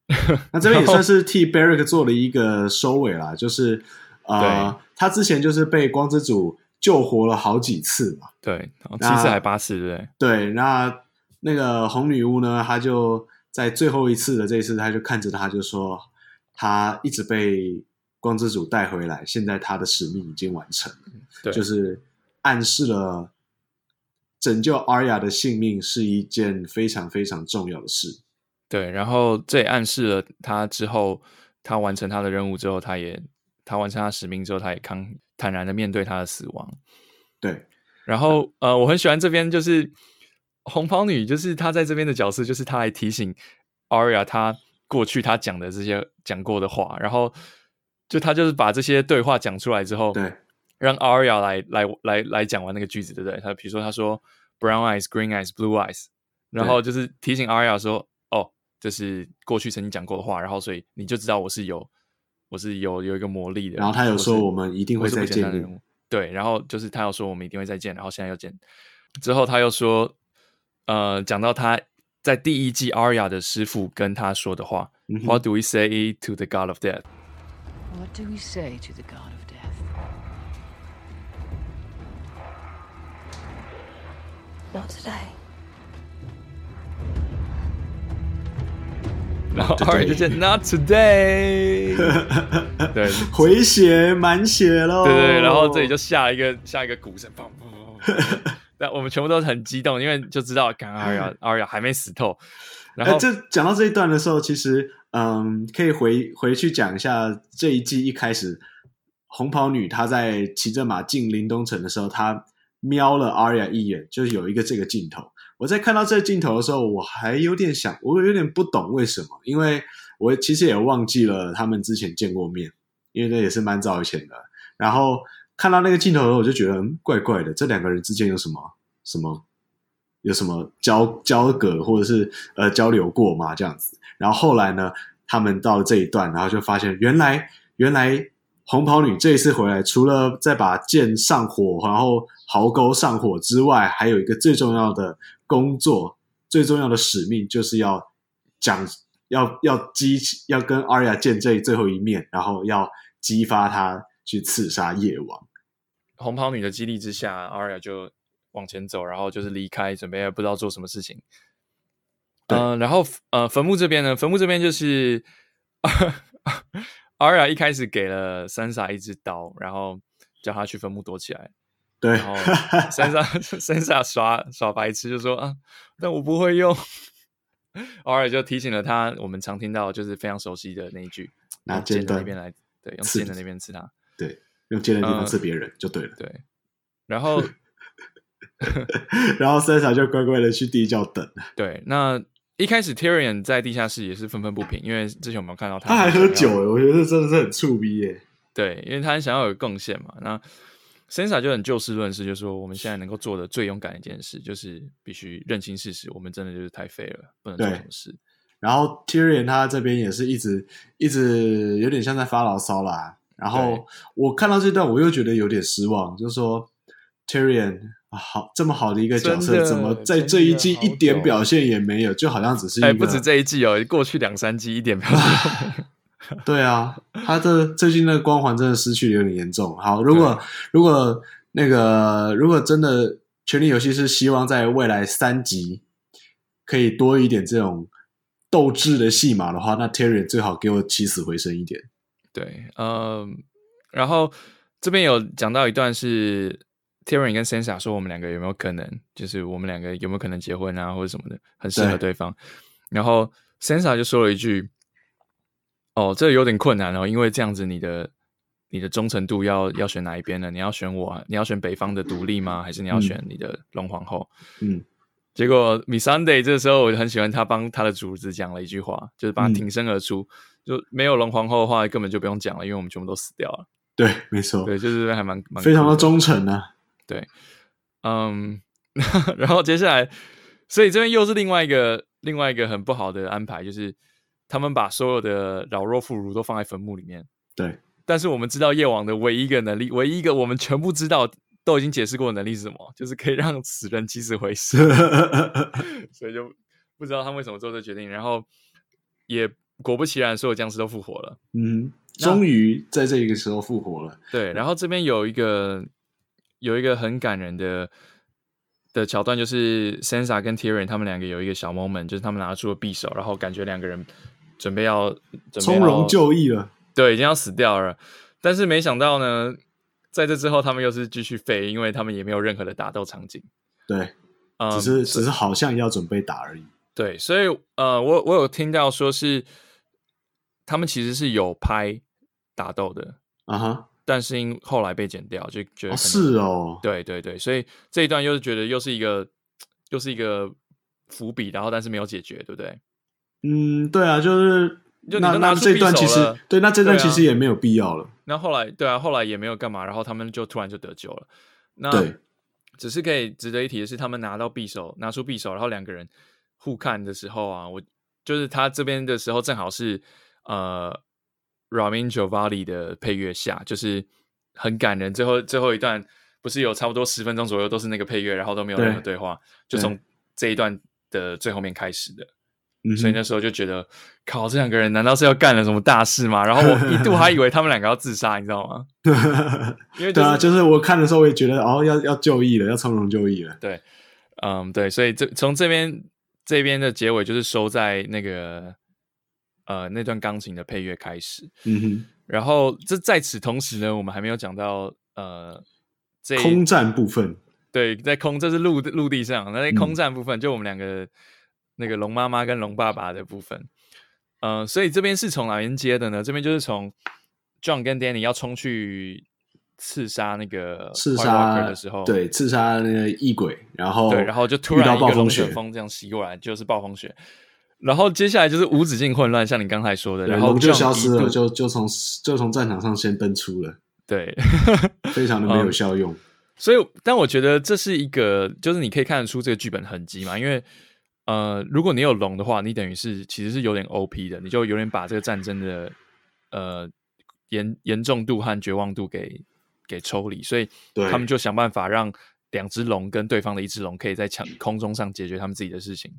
那这边也算是替 Beric 做了一个收尾啦，就是呃，他之前就是被光之主救活了好几次嘛，对，七次还八次，对不对？对，那那个红女巫呢，她就在最后一次的这一次，他就看着他就说，他一直被光之主带回来，现在他的使命已经完成就是暗示了。拯救 Arya 的性命是一件非常非常重要的事。对，然后这也暗示了他之后，他完成他的任务之后，他也他完成他使命之后，他也康坦然的面对他的死亡。对，然后呃，我很喜欢这边就是红袍女，就是她在这边的角色，就是她来提醒 Aria 她过去她讲的这些讲过的话，然后就她就是把这些对话讲出来之后，对。让 Aria 来来来来讲完那个句子，对不对？她比如说她说 brown eyes, green eyes, blue eyes，然后就是提醒 Aria 说，哦，这是过去曾经讲过的话，然后所以你就知道我是有我是有有一个魔力的。然后他有说我们一定会再见。对，然后就是他有说我们一定会再见，然后现在又见。之后他又说，呃，讲到他在第一季 Arya 的师傅跟他说的话、嗯、What do we say to the God of Death? What do we say to the God of Death? Not today. 然后 Arya 就讲 Not today。对，回血满血喽。对对，然后这里就下一个下一个鼓声，砰砰砰。但我们全部都很激动，因为就知道刚刚 Arya Arya 还没死透。然后，这讲到这一段的时候，其实嗯，可以回回去讲一下这一季一开始，红袍女她在骑着马进临冬城的时候，她。瞄了 Arya 一眼，就是有一个这个镜头。我在看到这个镜头的时候，我还有点想，我有点不懂为什么，因为我其实也忘记了他们之前见过面，因为那也是蛮早以前的。然后看到那个镜头，我就觉得，怪怪的，这两个人之间有什么什么有什么交交葛，或者是呃交流过吗？这样子。然后后来呢，他们到了这一段，然后就发现原来原来。红袍女这一次回来，除了再把剑上火，然后壕沟上火之外，还有一个最重要的工作，最重要的使命，就是要讲，要要激起，要跟阿雅见这最后一面，然后要激发他去刺杀夜王。红袍女的激励之下，Arya 就往前走，然后就是离开，准备不知道做什么事情。嗯、呃，然后呃，坟墓这边呢，坟墓这边就是。Arya 一开始给了 Sansa 一支刀，然后叫他去坟墓躲起来。对，然后 Sansa Sansa 耍耍白痴，就说啊，但我不会用。Arya 就提醒了他，我们常听到就是非常熟悉的那一句：拿剑的那边来，对，用剑的那边刺他。对，用尖的地方刺别人、嗯、就对了。对，然后 然后 Sansa 就乖乖的去地窖等。对，那。一开始 Tyrion 在地下室也是愤愤不平，因为之前我们有看到他，他还喝酒，我觉得真的是很触逼耶。对，因为他很想要有贡献嘛。那 Sansa 就很就事论事，就说我们现在能够做的最勇敢的一件事，就是必须认清事实，我们真的就是太废了，不能做什么事。然后 Tyrion 他这边也是一直一直有点像在发牢骚啦。然后我看到这段，我又觉得有点失望，就是说 Tyrion。好，这么好的一个角色，怎么在这一季一点表现也没有？就好像只是哎，不止这一季哦，过去两三季一点表现。对啊，他的最近那个光环真的失去的有点严重。好，如果如果那个如果真的《权力游戏》是希望在未来三集可以多一点这种斗志的戏码的话，那 Terry 最好给我起死回生一点。对，嗯，然后这边有讲到一段是。Tyrion 跟 Sansa 说：“我们两个有没有可能，就是我们两个有没有可能结婚啊，或者什么的，很适合对方。”然后 Sansa 就说了一句：“哦，这有点困难哦，因为这样子，你的你的忠诚度要要选哪一边呢？你要选我，你要选北方的独立吗？还是你要选你的龙皇后？”嗯，结果 Missandei 这时候，我就很喜欢他帮他的主子讲了一句话，就是把他挺身而出，嗯、就没有龙皇后的话，根本就不用讲了，因为我们全部都死掉了。对，没错，对，就是还蛮蛮非常的忠诚呢、啊。对，嗯，然后接下来，所以这边又是另外一个另外一个很不好的安排，就是他们把所有的老弱妇孺都放在坟墓里面。对，但是我们知道夜王的唯一一个能力，唯一一个我们全部知道都已经解释过的能力是什么？就是可以让死人起死回生。所以就不知道他们为什么做这决定。然后也果不其然，所有僵尸都复活了。嗯，终于在这个时候复活了。对，然后这边有一个有一个很感人的的桥段，就是 Sansa 跟 Tyrion 他们两个有一个小 moment，就是他们拿出了匕首，然后感觉两个人准备要从容就义了。对，已经要死掉了，但是没想到呢，在这之后他们又是继续废，因为他们也没有任何的打斗场景。对，嗯、只是只是好像要准备打而已。对，所以呃，我我有听到说是他们其实是有拍打斗的啊哈，uh-huh. 但是因后来被剪掉，就觉得、哦、是哦，对对对，所以这一段又是觉得又是一个 又是一个伏笔，然后但是没有解决，对不对？嗯，对啊，就是。就你拿那那这段其实对，那这段其实也没有必要了。那后来对啊，后来也没有干嘛，然后他们就突然就得救了。那对，只是可以值得一提的是，他们拿到匕首，拿出匕首，然后两个人互看的时候啊，我就是他这边的时候，正好是呃，Ramin Djawadi 的配乐下，就是很感人。最后最后一段不是有差不多十分钟左右都是那个配乐，然后都没有任何对话，对就从这一段的最后面开始的。所以那时候就觉得，靠，这两个人难道是要干了什么大事吗？然后我一度还以为他们两个要自杀，你知道吗？因为、就是、对啊，就是我看的时候，我也觉得哦，要要就义了，要从容就义了。对，嗯，对，所以这从这边这边的结尾就是收在那个呃那段钢琴的配乐开始。嗯哼，然后这在此同时呢，我们还没有讲到呃这空战部分。对，在空，这是陆陆地上，那在空战部分，嗯、就我们两个。那个龙妈妈跟龙爸爸的部分，嗯、呃，所以这边是从哪边接的呢？这边就是从 John 跟 Danny 要冲去刺杀那个刺杀的时候，对，刺杀那个异鬼，然后对，然后就突然一个龙卷风这样袭过来，就是暴风雪，然后接下来就是无止境混乱，像你刚才说的，然后就消失了，就就从就从战场上先登出了，对，非常的没有效用。嗯、所以，但我觉得这是一个，就是你可以看得出这个剧本痕迹嘛，因为。呃，如果你有龙的话，你等于是其实是有点 OP 的，你就有点把这个战争的呃严严重度和绝望度给给抽离，所以他们就想办法让两只龙跟对方的一只龙可以在抢空中上解决他们自己的事情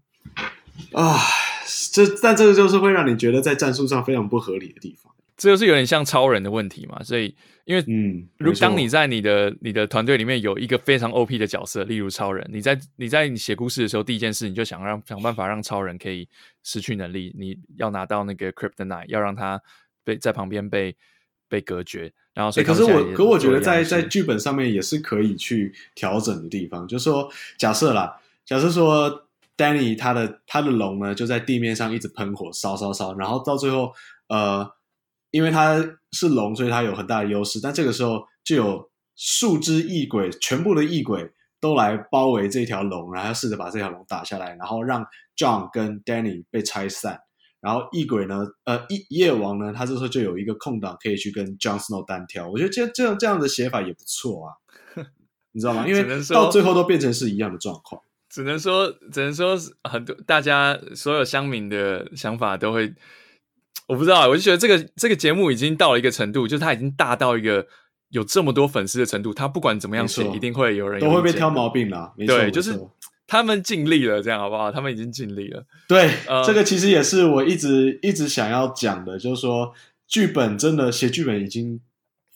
啊。这但这个就是会让你觉得在战术上非常不合理的地方。这就是有点像超人的问题嘛，所以因为嗯，如当你在你的你的团队里面有一个非常 OP 的角色，例如超人，你在你在你写故事的时候，第一件事你就想让想办法让超人可以失去能力，你要拿到那个 Kryptonite，要让他被在旁边被被隔绝，然后所以、欸、可是我可我觉得在在剧本上面也是可以去调整的地方，就是说假设啦，假设说 Dany 他的他的龙呢就在地面上一直喷火烧烧烧，然后到最后呃。因为他是龙，所以他有很大的优势。但这个时候就有数只异鬼，全部的异鬼都来包围这条龙，然后试着把这条龙打下来，然后让 John 跟 Danny 被拆散。然后异鬼呢，呃，夜夜王呢，他这时候就有一个空档可以去跟 John Snow 单挑。我觉得这这样这样的写法也不错啊，你知道吗？因为到最后都变成是一样的状况。只能说，只能说很多大家所有乡民的想法都会。我不知道，我就觉得这个这个节目已经到了一个程度，就是它已经大到一个有这么多粉丝的程度，它不管怎么样写，一定会有人有都会被挑毛病啦。对，就是他们尽力了，这样好不好？他们已经尽力了。对，呃，这个其实也是我一直一直想要讲的，就是说剧本真的写剧本已经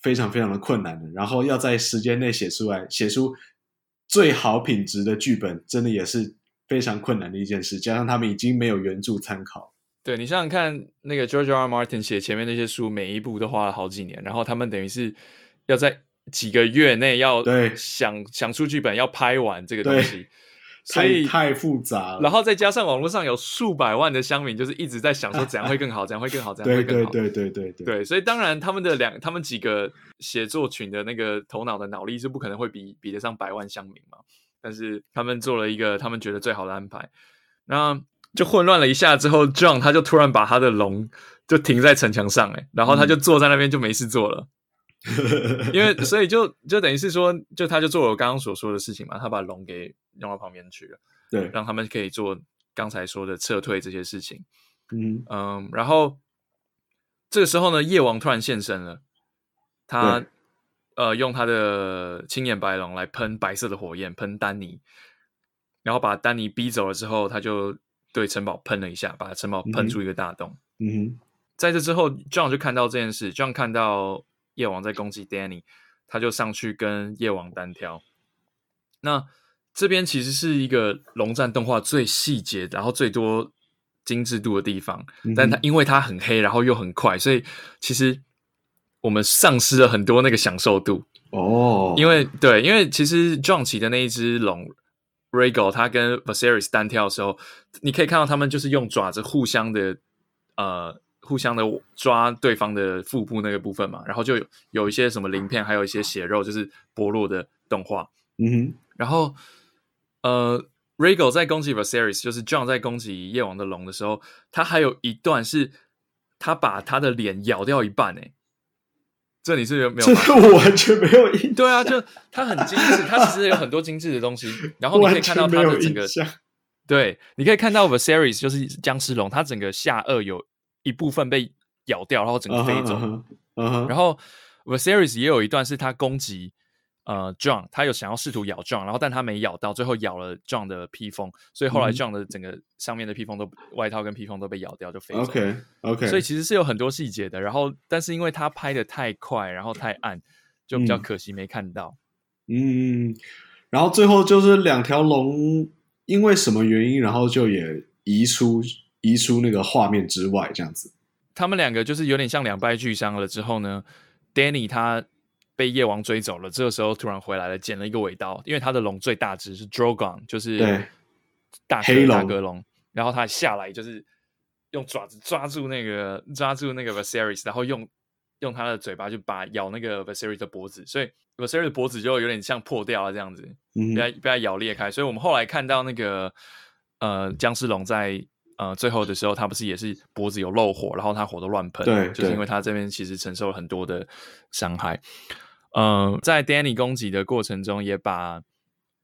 非常非常的困难了，然后要在时间内写出来，写出最好品质的剧本，真的也是非常困难的一件事。加上他们已经没有原著参考。对，你想想看，那个 George R. R. Martin 写前面那些书，每一部都花了好几年，然后他们等于是要在几个月内要想想出剧本，要拍完这个东西，所以太，太复杂了。然后再加上网络上有数百万的乡民，就是一直在想说怎样会更好，怎样会更好，怎样会更好。对对对对对对，对，所以当然他们的两，他们几个写作群的那个头脑的脑力是不可能会比比得上百万乡民嘛，但是他们做了一个他们觉得最好的安排，那。就混乱了一下之后，John 他就突然把他的龙就停在城墙上，诶，然后他就坐在那边就没事做了，嗯、因为所以就就等于是说，就他就做了我刚刚所说的事情嘛，他把龙给弄到旁边去了，对，让他们可以做刚才说的撤退这些事情，嗯嗯，然后这个时候呢，夜王突然现身了，他呃用他的青眼白龙来喷白色的火焰，喷丹尼，然后把丹尼逼走了之后，他就对城堡喷了一下，把城堡喷出一个大洞。嗯哼，在这之后，John 就看到这件事，John 看到夜王在攻击 Danny，他就上去跟夜王单挑。那这边其实是一个龙战动画最细节，然后最多精致度的地方，但它因为它很黑，然后又很快，所以其实我们丧失了很多那个享受度哦。因为对，因为其实 Jon 骑的那一只龙 Rhaegal，他跟 Viserys 单挑的时候，你可以看到他们就是用爪子互相的呃互相的抓对方的腹部那个部分嘛，然后就有，有一些什么鳞片，还有一些血肉，就是剥落的动画。嗯哼，然后。呃，Rhaegal 在攻击 Viserys，就是 John 在攻击夜王的龙的时候，他还有一段是，他把他的脸咬掉一半，诶，这你是有没有？这个我完全没有印象。对啊，就他很精致，他其实有很多精致的东西。然后你可以看到他的整个，对，你可以看到 Viserys 就是僵尸龙，他整个下颚有一部分被咬掉，然后整个飞走。Uh-huh, uh-huh. 然后 Viserys 也有一段是他攻击。呃 John，他有想要试图咬 John，然后但他没咬到，最后咬了 John 的披风，所以后来 John 的整个上面的披风都、嗯、外套跟披风都被咬掉，就飞走了。OK OK，所以其实是有很多细节的。然后，但是因为他拍的太快，然后太暗，就比较可惜没看到。嗯，然后最后就是两条龙因为什么原因，然后就也移出移出那个画面之外，这样子。他们两个就是有点像两败俱伤了。之后呢，Danny 他。被夜王追走了，这个时候突然回来了，捡了一个尾刀，因为他的龙最大只是 Drogon，就是大黑大格龙，然后他下来就是用爪子抓住那个抓住那个 Viserys，然后用用他的嘴巴就把咬那个 Viserys 的脖子，所以 Viserys 的脖子就有点像破掉了这样子，嗯、被他被他咬裂开，所以我们后来看到那个呃僵尸龙在。呃，最后的时候，他不是也是脖子有漏火，然后他火都乱喷，对，就是因为他这边其实承受了很多的伤害。嗯、呃，在 Danny 攻击的过程中，也把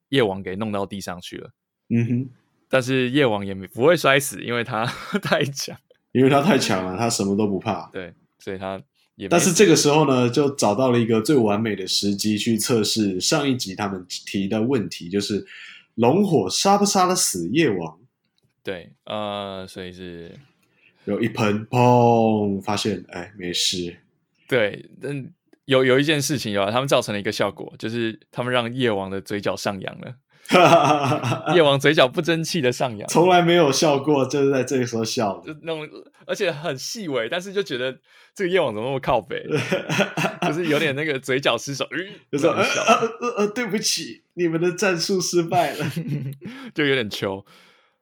夜王给弄到地上去了。嗯哼，但是夜王也不会摔死，因为他 太强，因为他太强了，他什么都不怕。对，所以他也。但是这个时候呢，就找到了一个最完美的时机去测试上一集他们提的问题，就是龙火杀不杀得死夜王？对，呃，所以是有一喷，砰，发现，哎，没事。对，但有有一件事情有，他们造成了一个效果，就是他们让夜王的嘴角上扬了。夜王嘴角不争气的上扬，从来没有笑过，就是在这个时候笑，就那种，而且很细微，但是就觉得这个夜王怎么那么靠北，就是有点那个嘴角失手，就说呃呃呃呃，对不起，你们的战术失败了，就有点糗。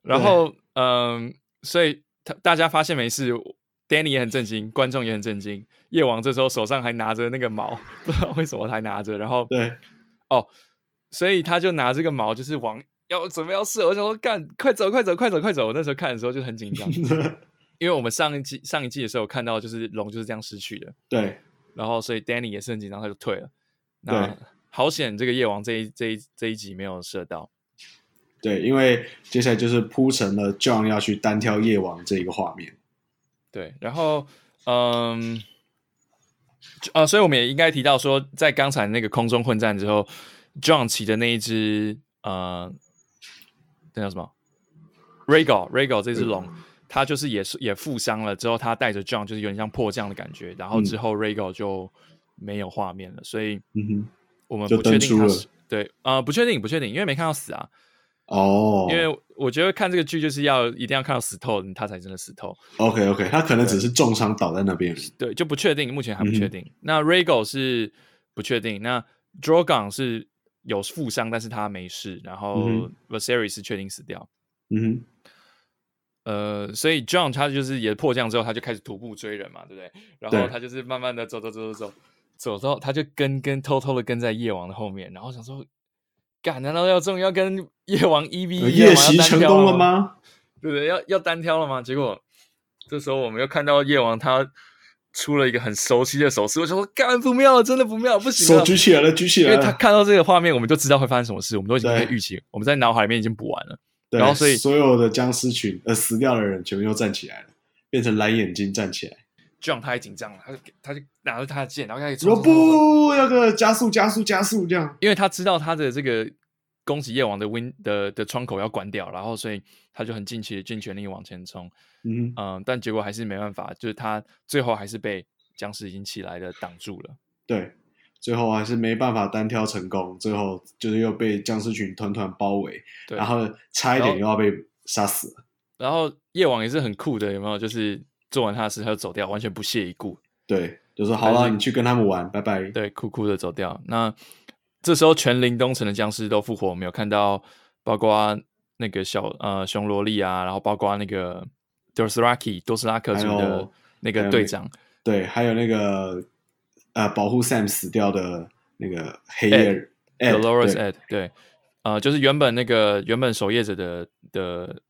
然后，嗯，所以他大家发现没事，Danny 也很震惊，观众也很震惊。夜王这时候手上还拿着那个矛，不知道为什么他还拿着。然后，对，哦，所以他就拿这个矛，就是往要准备要射。我想说，干，快走，快走，快走，快走！我那时候看的时候就很紧张，因为我们上一季上一季的时候看到，就是龙就是这样失去的。对，然后所以 Danny 也是很紧张，他就退了。那好险，这个夜王这一这一这一集没有射到。对，因为接下来就是铺成了 John 要去单挑夜王这一个画面。对，然后嗯，呃，所以我们也应该提到说，在刚才那个空中混战之后，John 骑的那一只呃，那叫什么？Rhaegal，Rhaegal 这只龙，它就是也是也负伤了，之后他带着 John 就是有点像迫降的感觉，然后之后 Rhaegal 就没有画面了，所以我们不确定他是对啊、呃，不确定，不确定，因为没看到死啊。哦、oh，因为我觉得看这个剧就是要一定要看到死透，他才真的死透。OK OK，他可能只是重伤倒在那边，对，就不确定，目前还不确定。嗯、那 Rhaegal 是不确定，那 Drogon 是有负伤，但是他没事。然后 Viserys 是确定死掉。嗯，呃，所以 John 他就是也迫降之后，他就开始徒步追人嘛，对不对？然后他就是慢慢的走走走走走，走到他就跟跟偷偷的跟在夜王的后面，然后想说。干？难道要终于要跟夜王一 v 一夜袭成功了吗？对不对？要要单挑了吗？结果这时候我们又看到夜王他出了一个很熟悉的手势，我就说干不妙了，真的不妙，不行！手举起来了，举起来了。因为他看到这个画面，我们就知道会发生什么事，我们都已经可以预期，我们在脑海里面已经补完了。然后所以所有的僵尸群呃死掉的人全部又站起来了，变成蓝眼睛站起来。John 他还紧张了，他就他就拿着他的剑，然后开始说不，要个加速加速加速这样，因为他知道他的这个攻击夜王的 win 的的窗口要关掉，然后所以他就很尽其尽全力往前冲，嗯。嗯，但结果还是没办法，就是他最后还是被僵尸已经起来的挡住了，对，最后还是没办法单挑成功，最后就是又被僵尸群团团包围，然后差一点又要被杀死。了，然后夜王也是很酷的，有没有？就是。做完他的事，他就走掉，完全不屑一顾。对，就说好了，你去跟他们玩，拜拜。对，酷酷的走掉。那这时候，全林东城的僵尸都复活，我们有看到，包括那个小呃熊萝莉啊，然后包括那个 Dothraki 多斯拉克族的那个队长，对，还有那个呃保护 Sam 死掉的那个黑夜 Dolorous Ed，对，呃，就是原本那个原本守夜者的的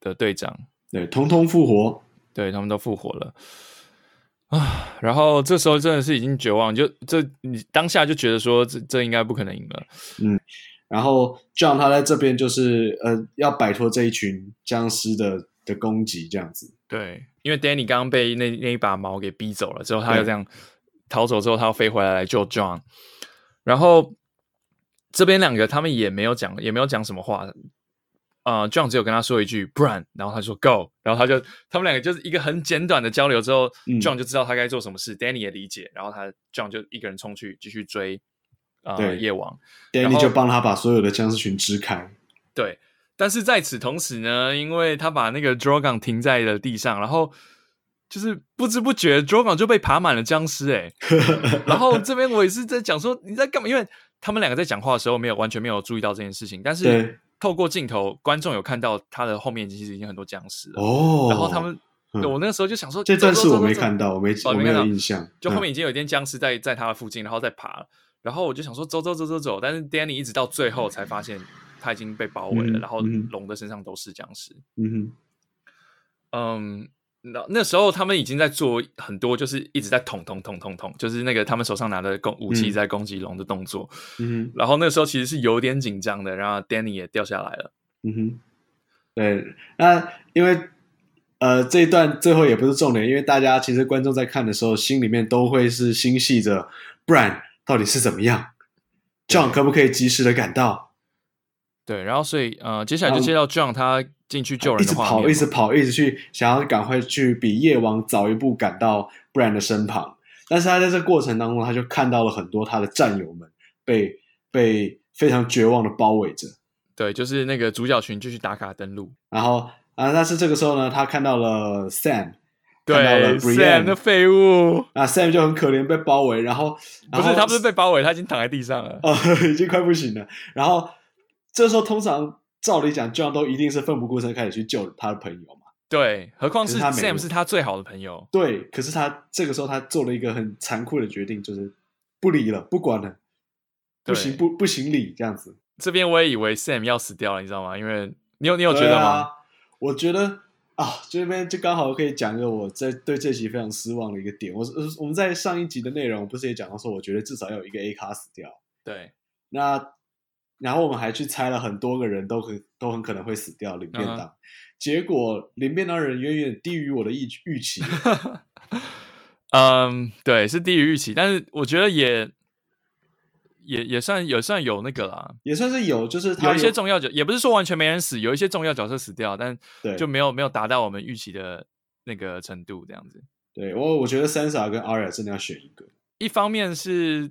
的队长，对，通通复活。对，他们都复活了啊！然后这时候真的是已经绝望，就这你当下就觉得说这这应该不可能赢了。嗯，然后 John 他在这边就是呃要摆脱这一群僵尸的的攻击，这样子。对，因为 Danny 刚刚被那那一把矛给逼走了，之后他又这样逃走之后，他要飞回来来救 John。然后这边两个他们也没有讲，也没有讲什么话。啊、uh,，John 只有跟他说一句不然，然后他说 Go，然后他就他们两个就是一个很简短的交流之后、嗯、，John 就知道他该做什么事，Danny 也理解，然后他 John 就一个人冲去继续追啊、呃、夜王，Danny 就帮他把所有的僵尸群支开。对，但是在此同时呢，因为他把那个 Drogon 停在了地上，然后就是不知不觉 Drogon 就被爬满了僵尸哎，然后这边我也是在讲说你在干嘛，因为他们两个在讲话的时候没有完全没有注意到这件事情，但是。透过镜头，观众有看到他的后面其实已经很多僵尸了。哦，然后他们，嗯、我那个时候就想说，这段是我没看到，我没我没有印象。就后面已经有一点僵尸在在他的附近，然后在爬。然后我就想说，走走走走走。但是 Danny 一直到最后才发现他已经被包围了，嗯、然后龙的身上都是僵尸。嗯哼，嗯。那那时候他们已经在做很多，就是一直在捅捅捅捅捅，就是那个他们手上拿的攻武器在攻击龙的动作。嗯，然后那时候其实是有点紧张的，然后 Danny 也掉下来了。嗯哼，对，那因为呃这一段最后也不是重点，因为大家其实观众在看的时候，心里面都会是心系着，Bran 到底是怎么样？John 可不可以及时的赶到？对，然后所以呃接下来就接到 John 他。进去救人的话，一直跑，一直跑，一直去，想要赶快去比夜王早一步赶到 Bran 的身旁。但是他在这过程当中，他就看到了很多他的战友们被被非常绝望的包围着。对，就是那个主角群继续打卡登录。然后啊，但是这个时候呢，他看到了 Sam，对看到了 Brienne 的废物。啊，Sam 就很可怜，被包围。然后，然后不是他不是被包围，他已经躺在地上了，哦，已经快不行了。然后这时候通常。照理讲，Jon 都一定是奋不顾身开始去救他的朋友嘛。对，何况是 Sam 是他最好的朋友。对，可是他这个时候他做了一个很残酷的决定，就是不理了，不管了，不行不不行理这样子。这边我也以为 Sam 要死掉了，你知道吗？因为你有你有觉得吗？啊、我觉得啊，这边就刚好可以讲一个我在对这集非常失望的一个点。我我们在上一集的内容不是也讲到说，我觉得至少要有一个 A 卡死掉。对，那。然后我们还去猜了很多个人都很都很可能会死掉领便当，uh. 结果领便当的人远远低于我的预预期。嗯、um,，对，是低于预期，但是我觉得也也也算也算有那个啦，也算是有，就是他有，有一些重要角，也不是说完全没人死，有一些重要角色死掉，但就没有没有达到我们预期的那个程度，这样子。对，我我觉得 Sansa 跟 Arya 真的要选一个，一方面是。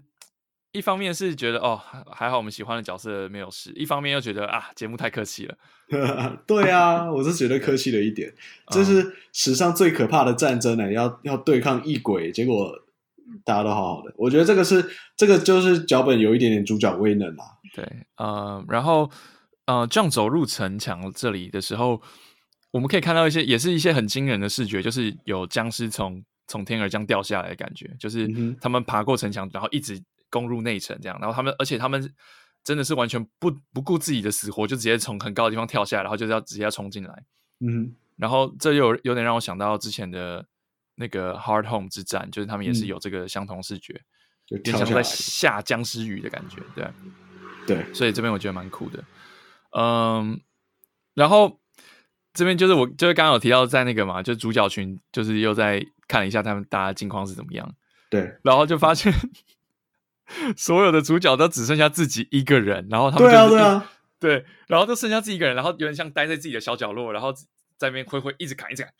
一方面是觉得哦还好我们喜欢的角色没有事，一方面又觉得啊节目太客气了。对啊，我是觉得客气了一点。这是史上最可怕的战争呢、欸，要要对抗异鬼，结果大家都好好的。我觉得这个是这个就是脚本有一点点主角威能啦。对，呃，然后呃，这样走入城墙这里的时候，我们可以看到一些也是一些很惊人的视觉，就是有僵尸从从天而降掉下来的感觉，就是他们爬过城墙，然后一直。攻入内城，这样，然后他们，而且他们真的是完全不不顾自己的死活，就直接从很高的地方跳下来，然后就是要直接要冲进来。嗯，然后这又有，有点让我想到之前的那个 Hard Home 之战，就是他们也是有这个相同视觉，就像在下僵尸雨的感觉，对，对，所以这边我觉得蛮酷的。嗯，然后这边就是我就是刚刚有提到在那个嘛，就主角群就是又在看了一下他们大家近况是怎么样。对，然后就发现所有的主角都只剩下自己一个人，然后他们对啊对啊，对，然后就剩下自己一个人，然后有点像待在自己的小角落，然后在那边挥挥，一直砍，一直砍，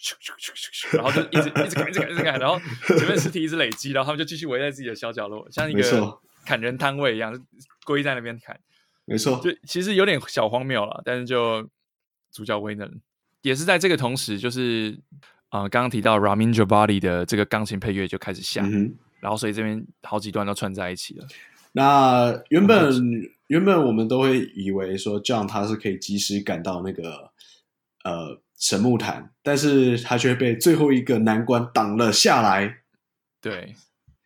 然后就一直一直砍，一直砍，一直砍，然后前面尸体一直累积，然后他们就继续围在自己的小角落，像一个砍人摊位一样，归在那边砍。没错，就其实有点小荒谬了，但是就主角威能也是在这个同时，就是啊，刚、呃、刚提到 Ramin Djawadi 的这个钢琴配乐就开始下，嗯、然后所以这边好几段都串在一起了。那原本原本我们都会以为说 John 他是可以及时赶到那个呃神木坛，但是他却被最后一个难关挡了下来。对，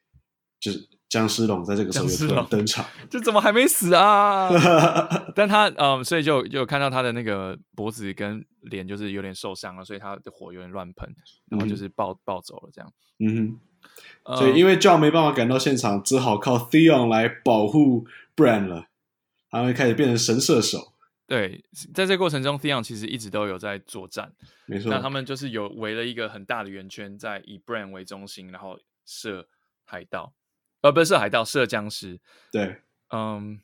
就是。僵尸龙在这个时候登场，这怎么还没死啊？但他嗯，所以就就看到他的那个脖子跟脸就是有点受伤了，所以他的火有点乱喷，然后就是暴、嗯、暴走了这样。嗯哼，所以因为 John 没办法赶到现场，只好靠 Theon 来保护 Bran 了。他会开始变成神射手。对，在这个过程中，Theon 其实一直都有在作战。没错，那他们就是有围了一个很大的圆圈，在以 Bran 为中心，然后射海盗。呃，不是射海盗，射僵尸。对，嗯，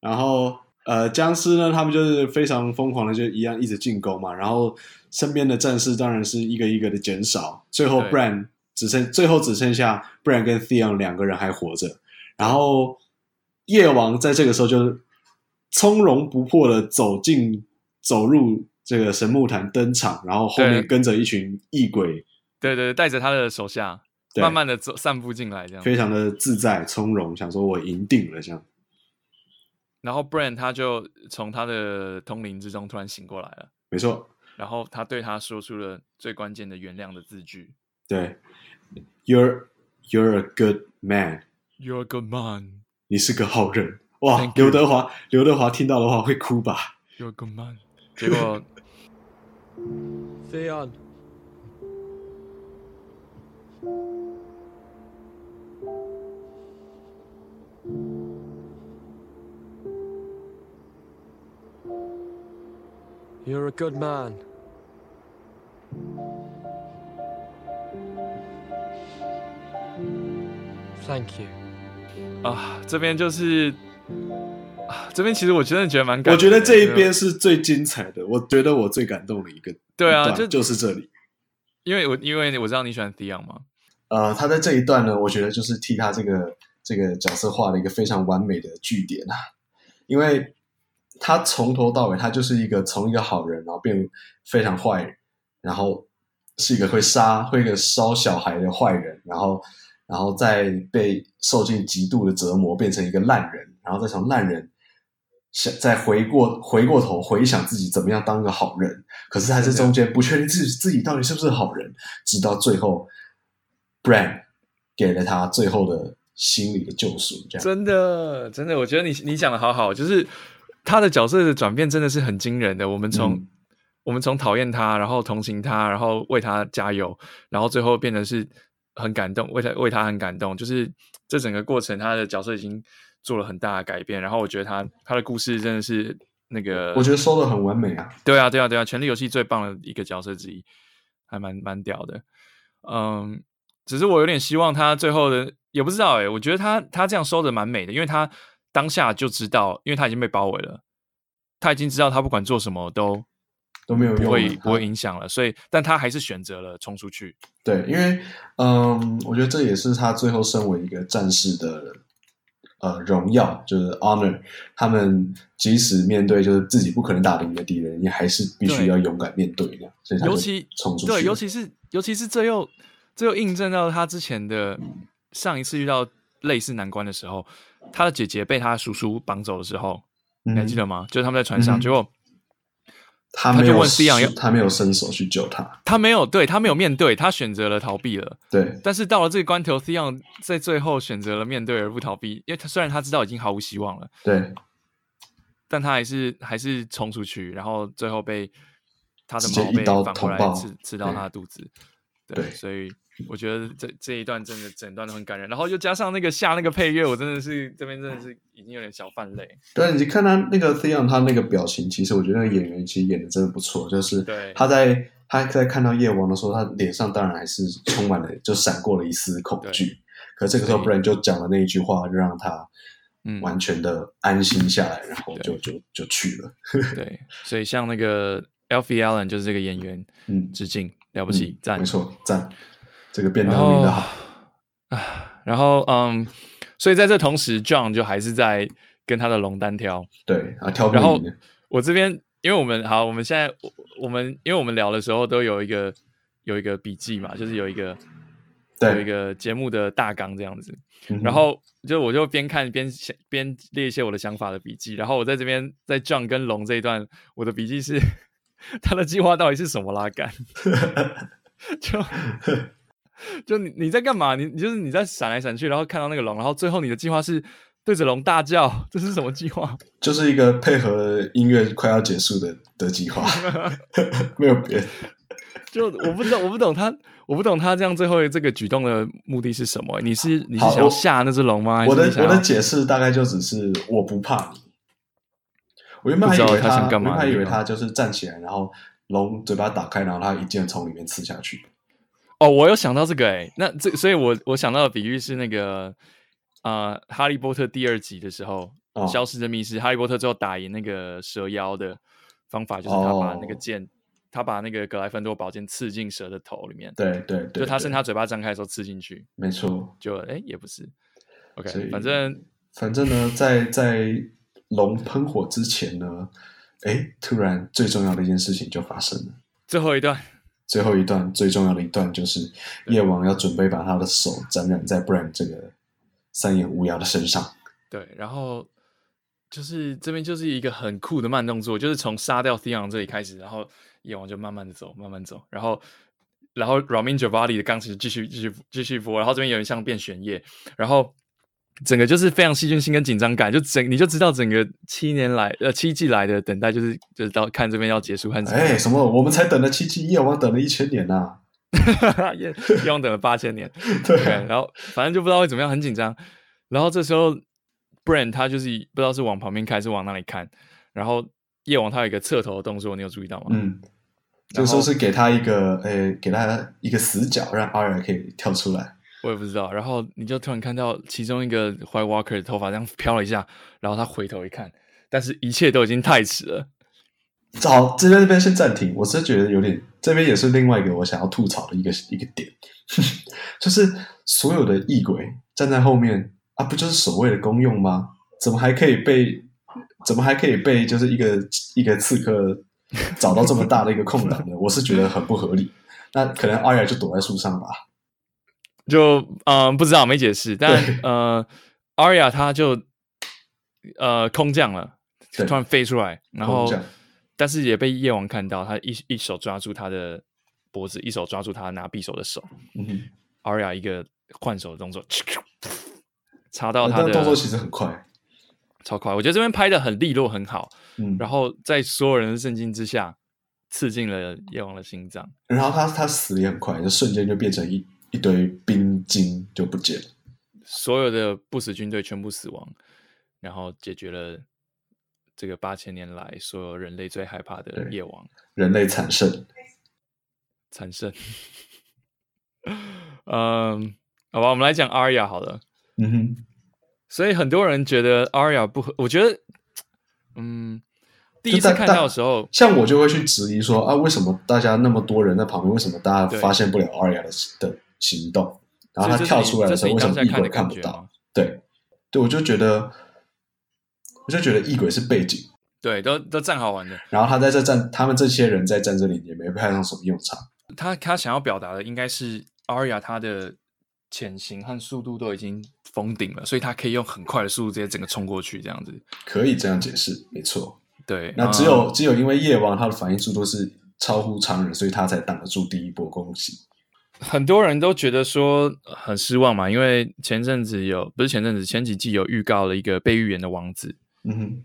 然后呃，僵尸呢，他们就是非常疯狂的，就一样一直进攻嘛。然后身边的战士当然是一个一个的减少，最后 Bran 只剩最后只剩下 Bran 跟 Theon 两个人还活着。然后夜王在这个时候就从容不迫的走进走入这个神木坛登场，然后后面跟着一群异鬼，对对，带着他的手下。慢慢的走，散步进来，这样非常的自在从容，想说我赢定了这样。然后 Bran 他就从他的通灵之中突然醒过来了，没错。然后他对他说出了最关键的原谅的字句，对 You're you're a good man. You're a good man. 你是个好人。哇，刘德华，刘德华听到的话会哭吧？You're a good man。结果，Theon。You're a good man. Thank you. 啊，这边就是啊，这边其实我真的觉得蛮感动。我觉得这一边是最精彩的，我觉得我最感动的一个。对啊，就就是这里，因为我因为我知道你喜欢 Dion 嘛。呃，他在这一段呢，我觉得就是替他这个这个角色画了一个非常完美的句点啊，因为。他从头到尾，他就是一个从一个好人，然后变非常坏，然后是一个会杀、会一个烧小孩的坏人，然后，然后再被受尽极度的折磨，变成一个烂人，然后再从烂人想再回过回过头回想自己怎么样当个好人，可是在这中间不确定自己自己到底是不是好人，直到最后，Bran 给了他最后的心理的救赎。这样真的，真的，我觉得你你讲的好好，就是。他的角色的转变真的是很惊人的。我们从、嗯、我们从讨厌他，然后同情他，然后为他加油，然后最后变成是很感动，为他为他很感动。就是这整个过程，他的角色已经做了很大的改变。然后我觉得他他的故事真的是那个，我觉得收的很完美啊。对啊，对啊，对啊，《权力游戏》最棒的一个角色之一，还蛮蛮屌的。嗯，只是我有点希望他最后的也不知道哎、欸，我觉得他他这样收的蛮美的，因为他。当下就知道，因为他已经被包围了，他已经知道他不管做什么都都没有用，不会不会影响了，所以，但他还是选择了冲出去。对，因为嗯，我觉得这也是他最后身为一个战士的呃荣耀，就是 honor。他们即使面对就是自己不可能打赢的敌人，也还是必须要勇敢面对的。所以他就冲出去，对，尤其是尤其是这又这又印证到他之前的上一次遇到类似难关的时候。他的姐姐被他叔叔绑走的时候，嗯、你还记得吗？就是他们在船上，嗯、结果他没有他就问 Theon，他没有伸手去救他，他没有，对，他没有面对，他选择了逃避了。对，但是到了这个关头，Theon 在最后选择了面对而不逃避，因为他虽然他知道已经毫无希望了，对，但他还是还是冲出去，然后最后被他的毛被反过来刺刺到他的肚子，对，对，所以。我觉得这这一段真的整段都很感人，然后又加上那个下那个配乐，我真的是这边真的是已经有点小泛泪。对，你看他那个 Theon，他那个表情，其实我觉得那个演员其实演的真的不错，就是他在他在看到夜王的时候，他脸上当然还是充满了，就闪过了一丝恐惧。可这个时候，Bran 就讲了那一句话，就让他嗯完全的安心下来，嗯、然后就就就去了。对，所以像那个 Alfie Allen 就是这个演员，嗯，致敬，了不起，赞、嗯，没错，赞，这个便当名的好啊。然后，嗯，所以在这同时，John 就还是在跟他的龙单挑，对啊，挑。然后我这边。因为我们好，我们现在我我们因为我们聊的时候都有一个有一个笔记嘛，就是有一个对有一个节目的大纲这样子，嗯、然后就我就边看边想边列一些我的想法的笔记，然后我在这边在 John 跟龙这一段，我的笔记是 他的计划到底是什么拉杆？就就你你在干嘛？你你就是你在闪来闪去，然后看到那个龙，然后最后你的计划是。对着龙大叫，这是什么计划？就是一个配合音乐快要结束的的计划，没有别的。就我不知道，我不懂他，我不懂他这样最后这个举动的目的是什么？你是你是想要吓那只龙吗？我的我的解释大概就只是我不怕你。我原本还以为他，他想干嘛？我还以为他就是站起来，然后龙嘴巴打开，然后他一剑从里面刺下去。哦，我有想到这个哎、欸，那这所以我我想到的比喻是那个。啊，呃《哈利波特》第二集的时候，哦，消失的密室，哈利波特最后打赢那个蛇妖的方法，就是他把那个剑，哦，他把那个格莱芬多宝剑刺进蛇的头里面。对对对，就他趁他嘴巴张开的时候刺进去。没错，就哎也不是，OK，反正反正呢，在在龙喷火之前呢，哎，突然最重要的一件事情就发生了。最后一段，最后一段最重要的一段就是夜王要准备把他的手沾染在 Bran 这个。三眼乌鸦的身上，对，然后就是这边就是一个很酷的慢动作，就是从杀掉 Theon 这里开始，然后夜王就慢慢的走，慢慢走，然后然后 Ramin Djawadi 的钢琴继续继续继续播，然后这边有点像变玄夜，然后整个就是非常戏剧性跟紧张感，就整你就知道整个七年来呃七季来的等待就是就是到看这边要结束，看哎什么我们才等了七季，夜王等了一千年呐、啊。哈哈，夜王等了八千年，对、然后反正就不知道会怎么样，很紧张。然后这时候，Bran 他就是不知道是往旁边看，是往哪里看。然后夜王他有一个侧头的动作，你有注意到吗？嗯，就说是给他一个，诶，给他一个死角，让 Arya 可以跳出来。我也不知道。然后你就突然看到其中一个 White Walker 的头发这样飘了一下，然后他回头一看，但是一切都已经太迟了。好，这边这边先暂停。我是觉得有点，这边也是另外一个我想要吐槽的一个一个点，就是所有的异鬼站在后面啊，不就是守卫的功用吗？怎么还可以被，怎么还可以被就是一个一个刺客找到这么大的一个空档呢？我是觉得很不合理。那可能阿雅就躲在树上吧？就嗯、呃，不知道没解释。但呃，阿雅他就呃空降了，突然飞出来，然后。但是也被夜王看到，他一一手抓住他的脖子，一手抓住他拿匕首的手。嗯哼，Arya 一个换手的动作，插到他的动作其实很快，超快。我觉得这边拍的很利落，很好。嗯，然后在所有人的震惊之下，刺进了夜王的心脏。然后他他死的也很快，就瞬间就变成一一堆冰晶就不见了，所有的不死军队全部死亡，然后解决了。这个八千年来，所有人类最害怕的夜王，人类惨胜，惨胜。嗯，好吧，我们来讲 Arya 好了。嗯哼，所以很多人觉得 Arya 不合，我觉得，嗯，第一次看到的时候，像我就会去质疑说啊，为什么大家那么多人在旁边，为什么大家发现不了 Arya 的的行动？然后他跳出来的时候，为什么异鬼看不到？对，对，我就觉得。我就觉得异鬼是背景，对，都都站好玩的。然后他在这站，他们这些人在战这里也没派上什么用场。他他想要表达的应该是 Arya 他的潜行和速度都已经封顶了，所以他可以用很快的速度直接整个冲过去，这样子可以这样解释，没错。对，那只有、嗯、只有因为夜王他的反应速度是超乎常人，所以他才挡得住第一波攻击。很多人都觉得说很失望嘛，因为前阵子有不是前阵子前几季有预告了一个被预言的王子。嗯哼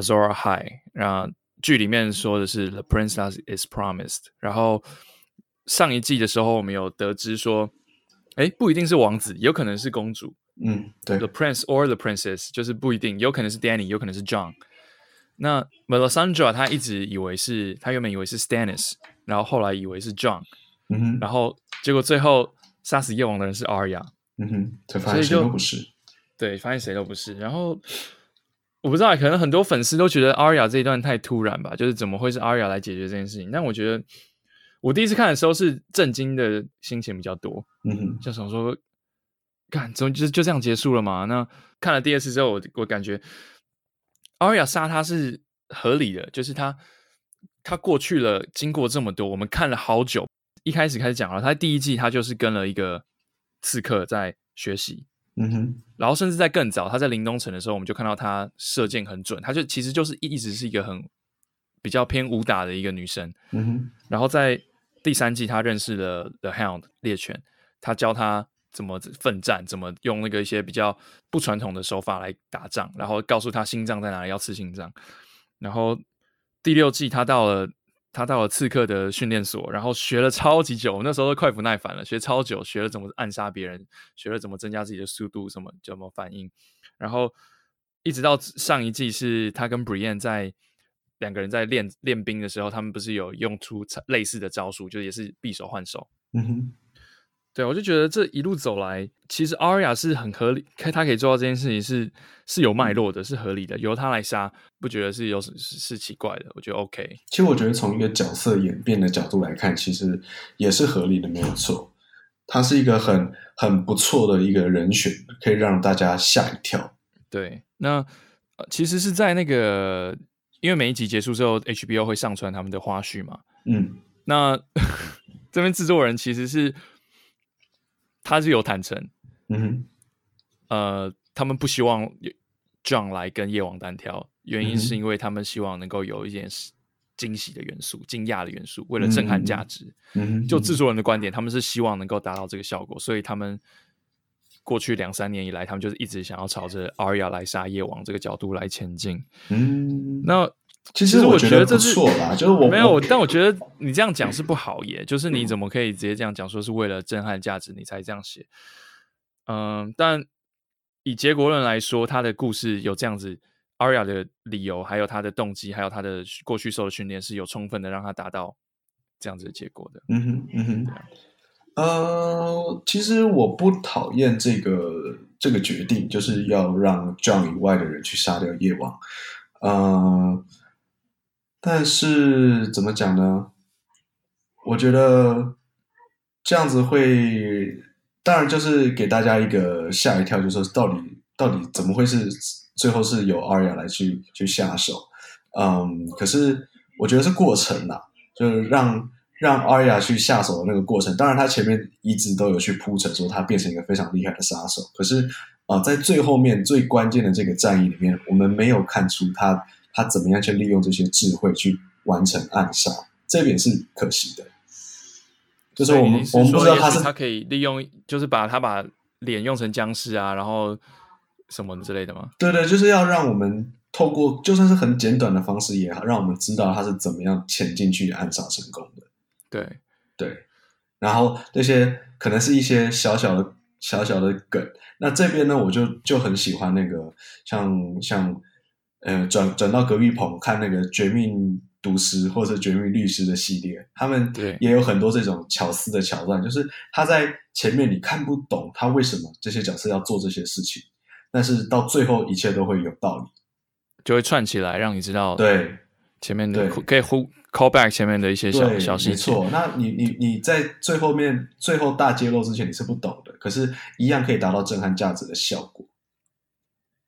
，Azor Ahai，然后剧里面说的是 The Princess is promised。然后上一季的时候，我们有得知说，哎，不一定是王子，有可能是公主。嗯，对，The Prince or the Princess，就是不一定，有可能是 Danny，有可能是 John。那 Melisandre 他一直以为是，他原本以为是 Stannis。然后后来以为是 John，嗯哼，然后结果最后杀死夜王的人是 Arya，嗯哼，才发现谁都不是，对，发现谁都不是。然后我不知道，可能很多粉丝都觉得 Arya 这一段太突然吧，就是怎么会是 Arya 来解决这件事情？但我觉得我第一次看的时候是震惊的心情比较多，嗯哼，就想说，看，怎么就就这样结束了嘛？那看了第二次之后，我我感觉 Arya 杀他是合理的，就是他。他过去了，经过这么多，我们看了好久。一开始开始讲了，他第一季他就是跟了一个刺客在学习，嗯哼。然后甚至在更早，他在临冬城的时候，我们就看到他射箭很准。他就其实就是一直是一个很比较偏武打的一个女生，嗯哼。然后在第三季，他认识了 The Hound 猎犬，他教他怎么奋战，怎么用那个一些比较不传统的手法来打仗，然后告诉他心脏在哪里，要刺心脏，然后。第六季，他到了，他到了刺客的训练所，然后学了超级久。那时候都快不耐烦了，学超久，学了怎么暗杀别人，学了怎么增加自己的速度，什么怎么反应。然后一直到上一季，是他跟 Brian 在两个人在练练兵的时候，他们不是有用出类似的招数，就也是匕首换手。嗯哼。对，我就觉得这一路走来，其实 Arya 是很合理，他可以做到这件事情是是有脉络的，是合理的，由他来杀，不觉得是有是是奇怪的，我觉得 OK。其实我觉得从一个角色演变的角度来看，其实也是合理的，没有错。他是一个很很不错的一个人选，可以让大家吓一跳。对，那其实是在那个，因为每一集结束之后，HBO 会上传他们的花絮嘛。嗯，那 这边制作人其实是。他是有坦诚，嗯，呃，他们不希望 John 来跟夜王单挑，原因是因为他们希望能够有一点惊喜的元素、惊讶的元素，为了震撼价值。嗯，就制作人的观点，他们是希望能够达到这个效果，所以他们过去两三年以来，他们就是一直想要朝着 Arya 来杀夜王这个角度来前进。嗯，那。其实我觉得这是错啦，就是我没有，但我觉得你这样讲是不好耶。就是你怎么可以直接这样讲，说是为了震撼价值你才这样写？嗯，但以结果论来说，他的故事有这样子，Aria 的理由，还有他的动机，还有他的过去受的训练，是有充分的让他达到这样子的结果的。嗯哼，嗯哼，呃，其实我不讨厌这个这个决定，就是要让 John 以外的人去杀掉夜王。呃。但是怎么讲呢？我觉得这样子会，当然就是给大家一个吓一跳，就是说到底到底怎么会是最后是由阿雅来去去下手？嗯，可是我觉得是过程啦，就是让让阿雅去下手的那个过程。当然，他前面一直都有去铺陈，说他变成一个非常厉害的杀手。可是啊，在最后面最关键的这个战役里面，我们没有看出他。他怎么样去利用这些智慧去完成暗杀？这点是可惜的。就是我们我们不知道他是他可以利用，就是把他把脸用成僵尸啊，然后什么之类的吗？对对，就是要让我们透过就算是很简短的方式也好，让我们知道他是怎么样潜进去暗杀成功的。对对，然后那些可能是一些小小的小小的梗。那这边呢，我就就很喜欢那个像像。呃，转转到隔壁棚看那个《绝命毒师》或者《绝命律师》的系列，他们也有很多这种巧思的桥段，就是他在前面你看不懂他为什么这些角色要做这些事情，但是到最后一切都会有道理，就会串起来让你知道。对，前面的可以呼 call back 前面的一些小小细节。没错，那你你你在最后面最后大揭露之前你是不懂的，可是一样可以达到震撼价值的效果。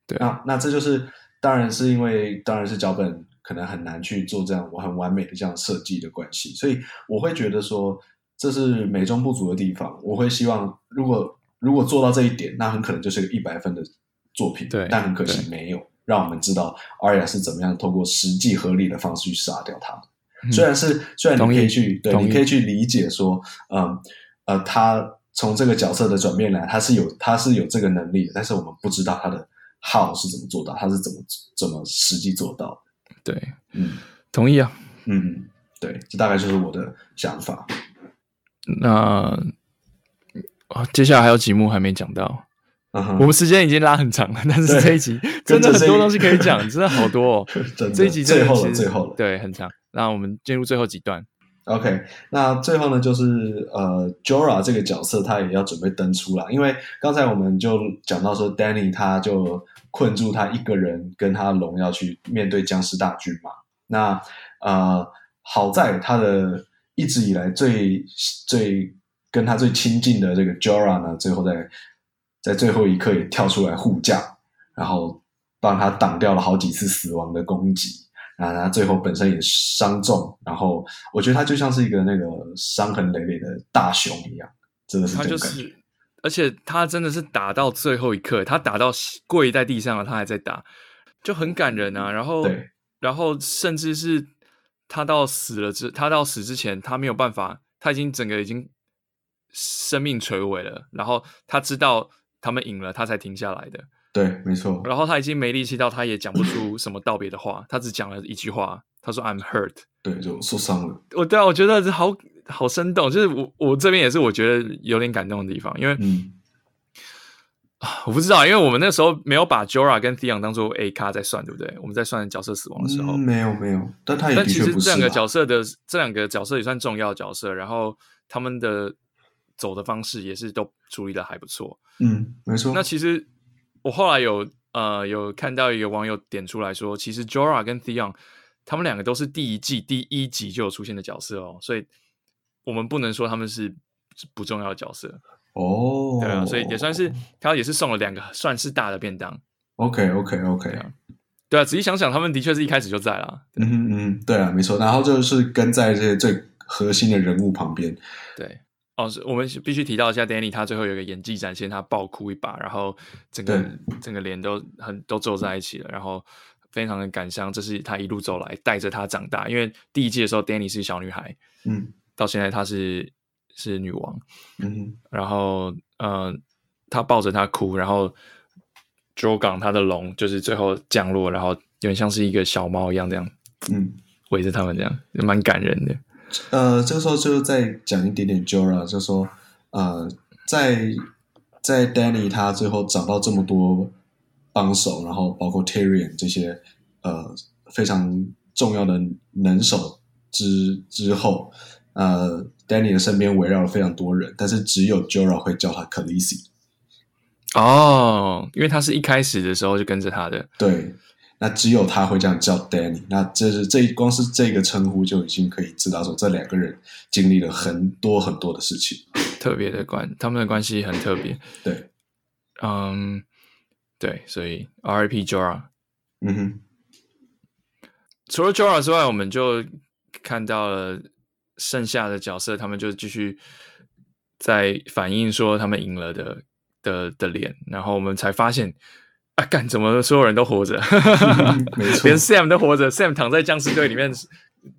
对，那那这就是。当然是因为，当然是脚本可能很难去做这样我很完美的这样设计的关系，所以我会觉得说这是美中不足的地方。我会希望，如果如果做到这一点，那很可能就是个一百分的作品。对，但很可惜没有让我们知道 Arya 是怎么样通过实际合理的方式去杀掉他。嗯、虽然是虽然你可以去对，你可以去理解说，嗯呃，他从这个角色的转变来，他是有他是有这个能力的，但是我们不知道他的。How 是怎么做到？他是怎么怎么实际做到的？对，嗯，同意啊，嗯，对，这大概就是我的想法。那接下来还有几幕还没讲到，嗯、我们时间已经拉很长了，但是这一集真的很多东西可以讲，真的好多哦。这一集真的最后了，最后了，对，很长。那我们进入最后几段。OK，那最后呢，就是呃，Jora 这个角色他也要准备登出了，因为刚才我们就讲到说，Danny 他就困住他一个人跟他龙要去面对僵尸大军嘛。那呃，好在他的一直以来最最跟他最亲近的这个 Jora 呢，最后在在最后一刻也跳出来护驾，然后帮他挡掉了好几次死亡的攻击。啊，他最后本身也伤重，然后我觉得他就像是一个那个伤痕累累的大熊一样，真的是这种感觉。他就是，而且他真的是打到最后一刻，他打到跪在地上了，他还在打，就很感人啊。然后，对，然后甚至是他到死了之，他到死之前，他没有办法，他已经整个已经生命垂危了。然后他知道他们赢了，他才停下来的。对，没错。然后他已经没力气到，他也讲不出什么道别的话，他只讲了一句话，他说 "I'm hurt"，对，就受伤了。我对啊，我觉得好好生动，就是我我这边也是我觉得有点感动的地方，因为嗯，我不知道，因为我们那时候没有把 Jorah 跟 Theon 当做 A 咖在算，对不对？我们在算角色死亡的时候，嗯、没有没有，但他也但其实这两个角色的这两个角色也算重要角色，然后他们的走的方式也是都处理的还不错，嗯，没错。那其实我后来有。呃，有看到一个网友点出来说，其实 Jorah 跟 Theon 他们两个都是第一季第一集就有出现的角色哦，所以我们不能说他们是不重要的角色哦。对啊，所以也算是他也是送了两个算是大的便当。OK OK OK，啊，对啊，仔细想想，他们的确是一开始就在了。嗯嗯，对啊，没错。然后就是跟在这些最核心的人物旁边。对。哦，是我们必须提到一下，Danny 他最后有一个演技展现，他爆哭一把，然后整个整个脸都很都皱在一起了，然后非常的感伤。这是他一路走来带着他长大，因为第一季的时候，Danny 是小女孩，嗯，到现在她是是女王，嗯，然后呃，他抱着她哭，然后 Drogon 他的龙就是最后降落，然后有点像是一个小猫一样这样，嗯，围着他们这样，蛮感人的。呃，这个时候就再讲一点点 Jorah，就说，呃，在在 Danny 他最后找到这么多帮手，然后包括 Tyrion 这些呃非常重要的能手之之后，呃，Danny 的身边围绕了非常多人，但是只有 Jorah 会叫他 Khaleesi。哦，因为他是一开始的时候就跟着他的。对。那只有他会这样叫 Danny，那这是这光是这个称呼就已经可以知道说这两个人经历了很多很多的事情，特别的关，他们的关系很特别。对，嗯，对，所以 R.I.P. Jorah，嗯哼。除了 Jorah 之外，我们就看到了剩下的角色，他们就继续在反映说他们赢了的的的脸，然后我们才发现。啊！干，怎么所有人都活着？嗯、没错，连 Sam 都活着。Sam 躺在僵尸队里面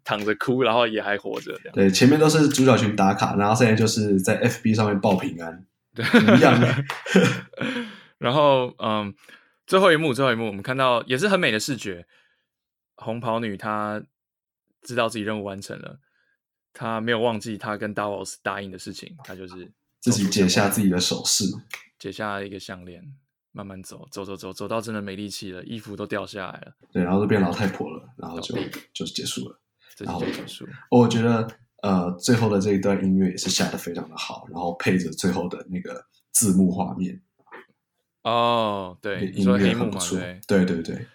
躺着哭，然后也还活着。对，前面都是主角群打卡，然后现在就是在 FB 上面报平安，对，一样的。然后，嗯，最后一幕，最后一幕，我们看到也是很美的视觉。红袍女她知道自己任务完成了，她没有忘记她跟 Davos 答应的事情，她就是自己解下自己的首饰，解下一个项链。慢慢走，走走走，走到真的没力气了，衣服都掉下来了。对，然后就变老太婆了，然后就就结束了。然后就结束。我觉得，呃，最后的这一段音乐也是下的非常的好，然后配着最后的那个字幕画面。哦，对，音乐很不错。对对对，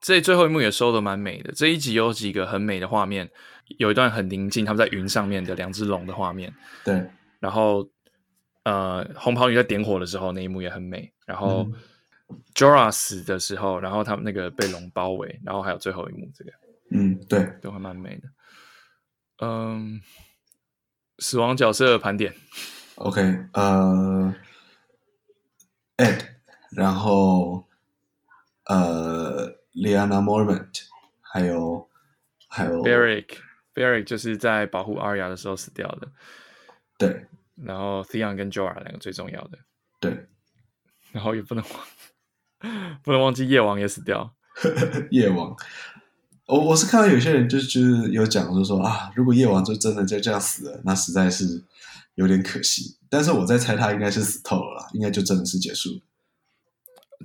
这最后一幕也收的蛮美的。这一集有几个很美的画面，有一段很宁静，他们在云上面的两只龙的画面。对，然后。呃，红袍女在点火的时候，那一幕也很美。然后、嗯、Jorah 死的时候，然后他们那个被龙包围，然后还有最后一幕，这个，嗯，对，都还蛮美的。嗯，死亡角色盘点，OK，呃，Ed，然后呃，Lianna Mormont，还有还有 Beric，Beric 就是在保护 Arya 的时候死掉的，对。然后 Theon 跟 Jorah 两个最重要的，对，然后也不能忘，不能忘记夜王也死掉。夜王，我我是看到有些人就就是有讲，就说啊，如果夜王就真的就这样死了，那实在是有点可惜。但是我在猜他应该是死透了啦，应该就真的是结束。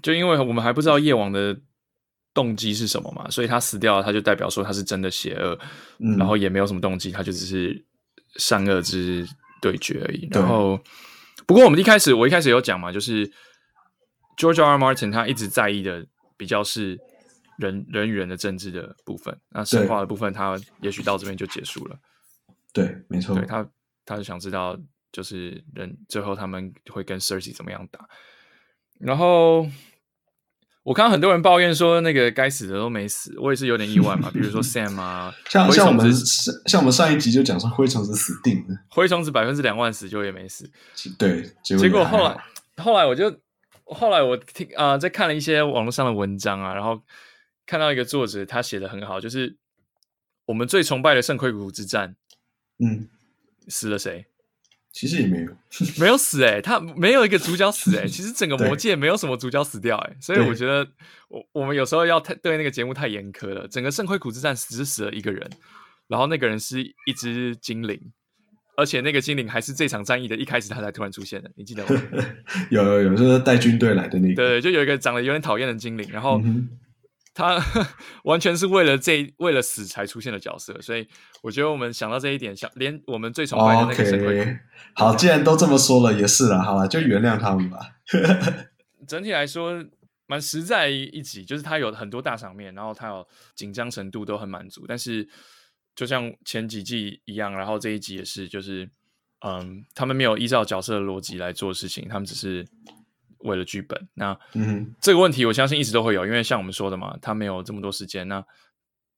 就因为我们还不知道夜王的动机是什么嘛，所以他死掉了，他就代表说他是真的邪恶，嗯，然后也没有什么动机，他就只是善恶之对决而已。然后，不过我们一开始我一开始有讲嘛，就是 George R. R. Martin 他一直在意的比较是人人与人的政治的部分，那神话的部分他也许到这边就结束了。对，没错，对他他就想知道就是人最后他们会跟 Cersei 怎么样打，然后。我看到很多人抱怨说，那个该死的都没死，我也是有点意外嘛。比如说 Sam 啊，像像我们像我们上一集就讲说灰虫子死定了，灰虫子百分之两万死就也没死。对，结果，后来后来我就后来我听啊、呃，在看了一些网络上的文章啊，然后看到一个作者他写的很好，就是我们最崇拜的圣盔谷之战，嗯，死了谁？其实也没有，没有死诶、欸、他没有一个主角死诶、欸、其实整个魔界没有什么主角死掉诶、欸、所以我觉得我我们有时候要太对那个节目太严苛了。整个圣盔苦之战只死了一个人，然后那个人是一只精灵，而且那个精灵还是这场战役的一开始他才突然出现的，你记得吗？有有有，就是带军队来的那个，对，就有一个长得有点讨厌的精灵，然后。嗯他 完全是为了这为了死才出现的角色，所以我觉得我们想到这一点，想连我们最崇拜的那个神盔谷，好，既然都这么说了，也是了，好了，就原谅他们吧。整体来说，蛮实在一集，就是他有很多大场面，然后他有紧张程度都很满足，但是就像前几季一样，然后这一集也是，就是嗯，他们没有依照角色的逻辑来做事情，他们只是。为了剧本，那嗯，这个问题我相信一直都会有，因为像我们说的嘛，他没有这么多时间。那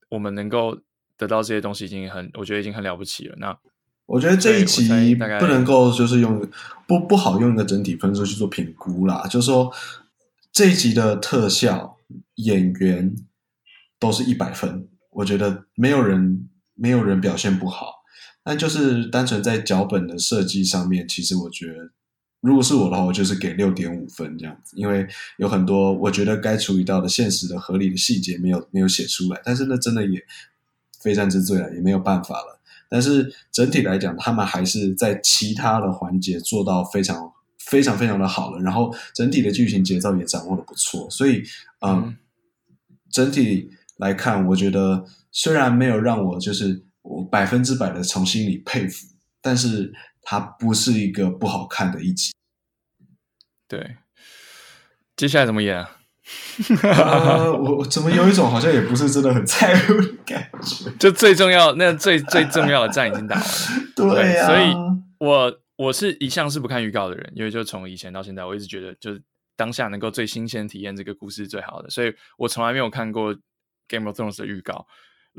我们能够得到这些东西，已经很，我觉得已经很了不起了。那我觉得这一集不能够就是用不不好用一个整体分数去做评估啦，就是说这一集的特效演员都是一百分，我觉得没有人没有人表现不好，但就是单纯在脚本的设计上面，其实我觉得。如果是我的话，我就是给六点五分这样子，因为有很多我觉得该处理到的现实的合理的细节没有没有写出来，但是那真的也非战之罪了，也没有办法了。但是整体来讲，他们还是在其他的环节做到非常非常非常的好了，然后整体的剧情节奏也掌握的不错，所以嗯，嗯，整体来看，我觉得虽然没有让我就是我百分之百的从心里佩服，但是。它不是一个不好看的一集，对。接下来怎么演啊？呃、我怎么有一种好像也不是真的很在乎的感觉？就最重要，那最最重要的战已经打完了，对呀、啊。所以我我是一向是不看预告的人，因为就从以前到现在，我一直觉得就是当下能够最新鲜体验这个故事是最好的，所以我从来没有看过《Game of Thrones》的预告。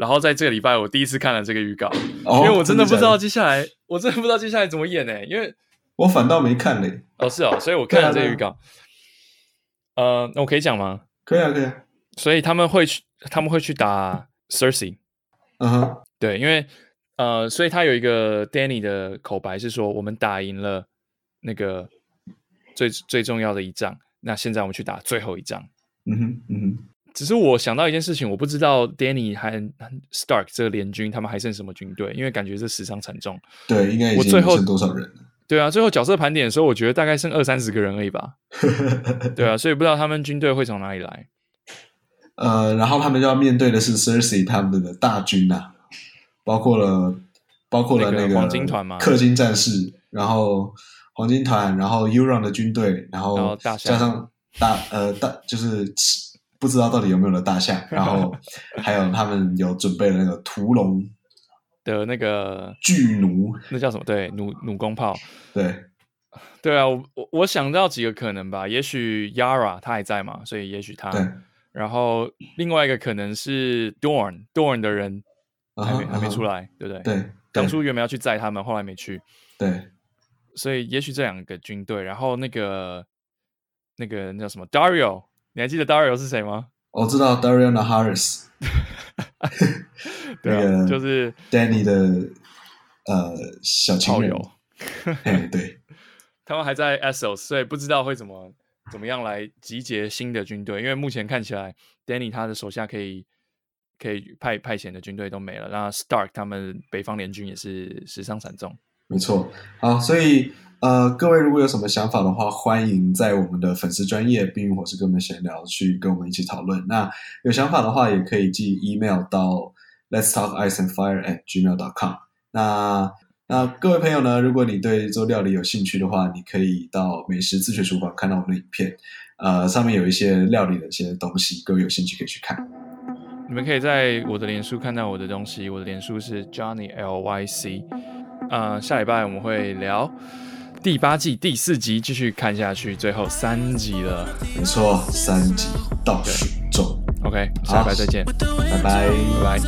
然后在这个礼拜，我第一次看了这个预告，哦、因为我真的不知道接下来？我真的不知道接下来怎么演呢、欸？因为我反倒没看嘞。哦，是哦，所以我看了这个预告。啊、呃，那我可以讲吗？可以啊，可以啊。所以他们会去，他们会去打 Cersei。嗯哼，对，因为呃，所以他有一个 Danny 的口白是说，我们打赢了那个最最重要的一仗，那现在我们去打最后一仗。嗯哼，嗯哼。只是我想到一件事情，我不知道 Danny 和 Stark 这个联军他们还剩什么军队，因为感觉这死伤惨重。对，应该我最后剩多少人了？对啊，最后角色盘点的时候，我觉得大概剩二三十个人而已吧。对啊，所以不知道他们军队会从哪里来。呃，然后他们就要面对的是 Cersei 他们的大军呐、啊，包括了包括了那个黄金团嘛，氪金战士，然后黄金团，然后 Euron 的军队，然后加上大呃大就是。不知道到底有没有了大象，然后还有他们有准备了那个屠龙的那个巨弩，那叫什么？对，弩弩弓炮。对，对啊，我我我想到几个可能吧，也许 Yara 他还在嘛，所以也许他。对。然后另外一个可能是 Dorne，Dorne 的人还没、uh -huh, 还没出来，uh. 对不对？对。当初原本要去载他们，后来没去。对。所以也许这两个军队，然后那个那个那叫什么 Dario。你还记得 Dario 是谁吗？我知道 Dario Naharis，对啊，就是 Danny 的呃小情人。哎，对，他们还在 Essos，所以不知道会怎么怎么样来集结新的军队。因为目前看起来，Danny 他的手下可以可以派派遣的军队都没了。那 Stark 他们北方联军也是死伤惨重。没错，好，所以呃，各位如果有什么想法的话，欢迎在我们的粉丝专业冰与火之歌们闲聊去跟我们一起讨论。那有想法的话，也可以寄 email 到 let's talk ice and fire at gmail dot com。那那各位朋友呢，如果你对做料理有兴趣的话，你可以到美食自学厨房看到我们的影片，呃，上面有一些料理的一些东西，各位有兴趣可以去看。你们可以在我的脸书看到我的东西，我的脸书是 Johnny L Y C。呃，下礼拜我们会聊。第八季第四集继续看下去，最后三集了。没错，三集倒数中。OK，下礼拜再见，拜拜，拜拜。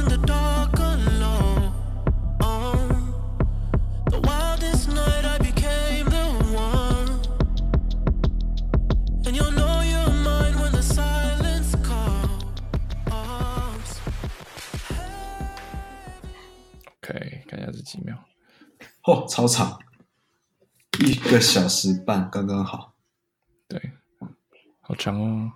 OK，看一下这几秒。嚯，超长。一个小时半，刚刚好。对，好长哦。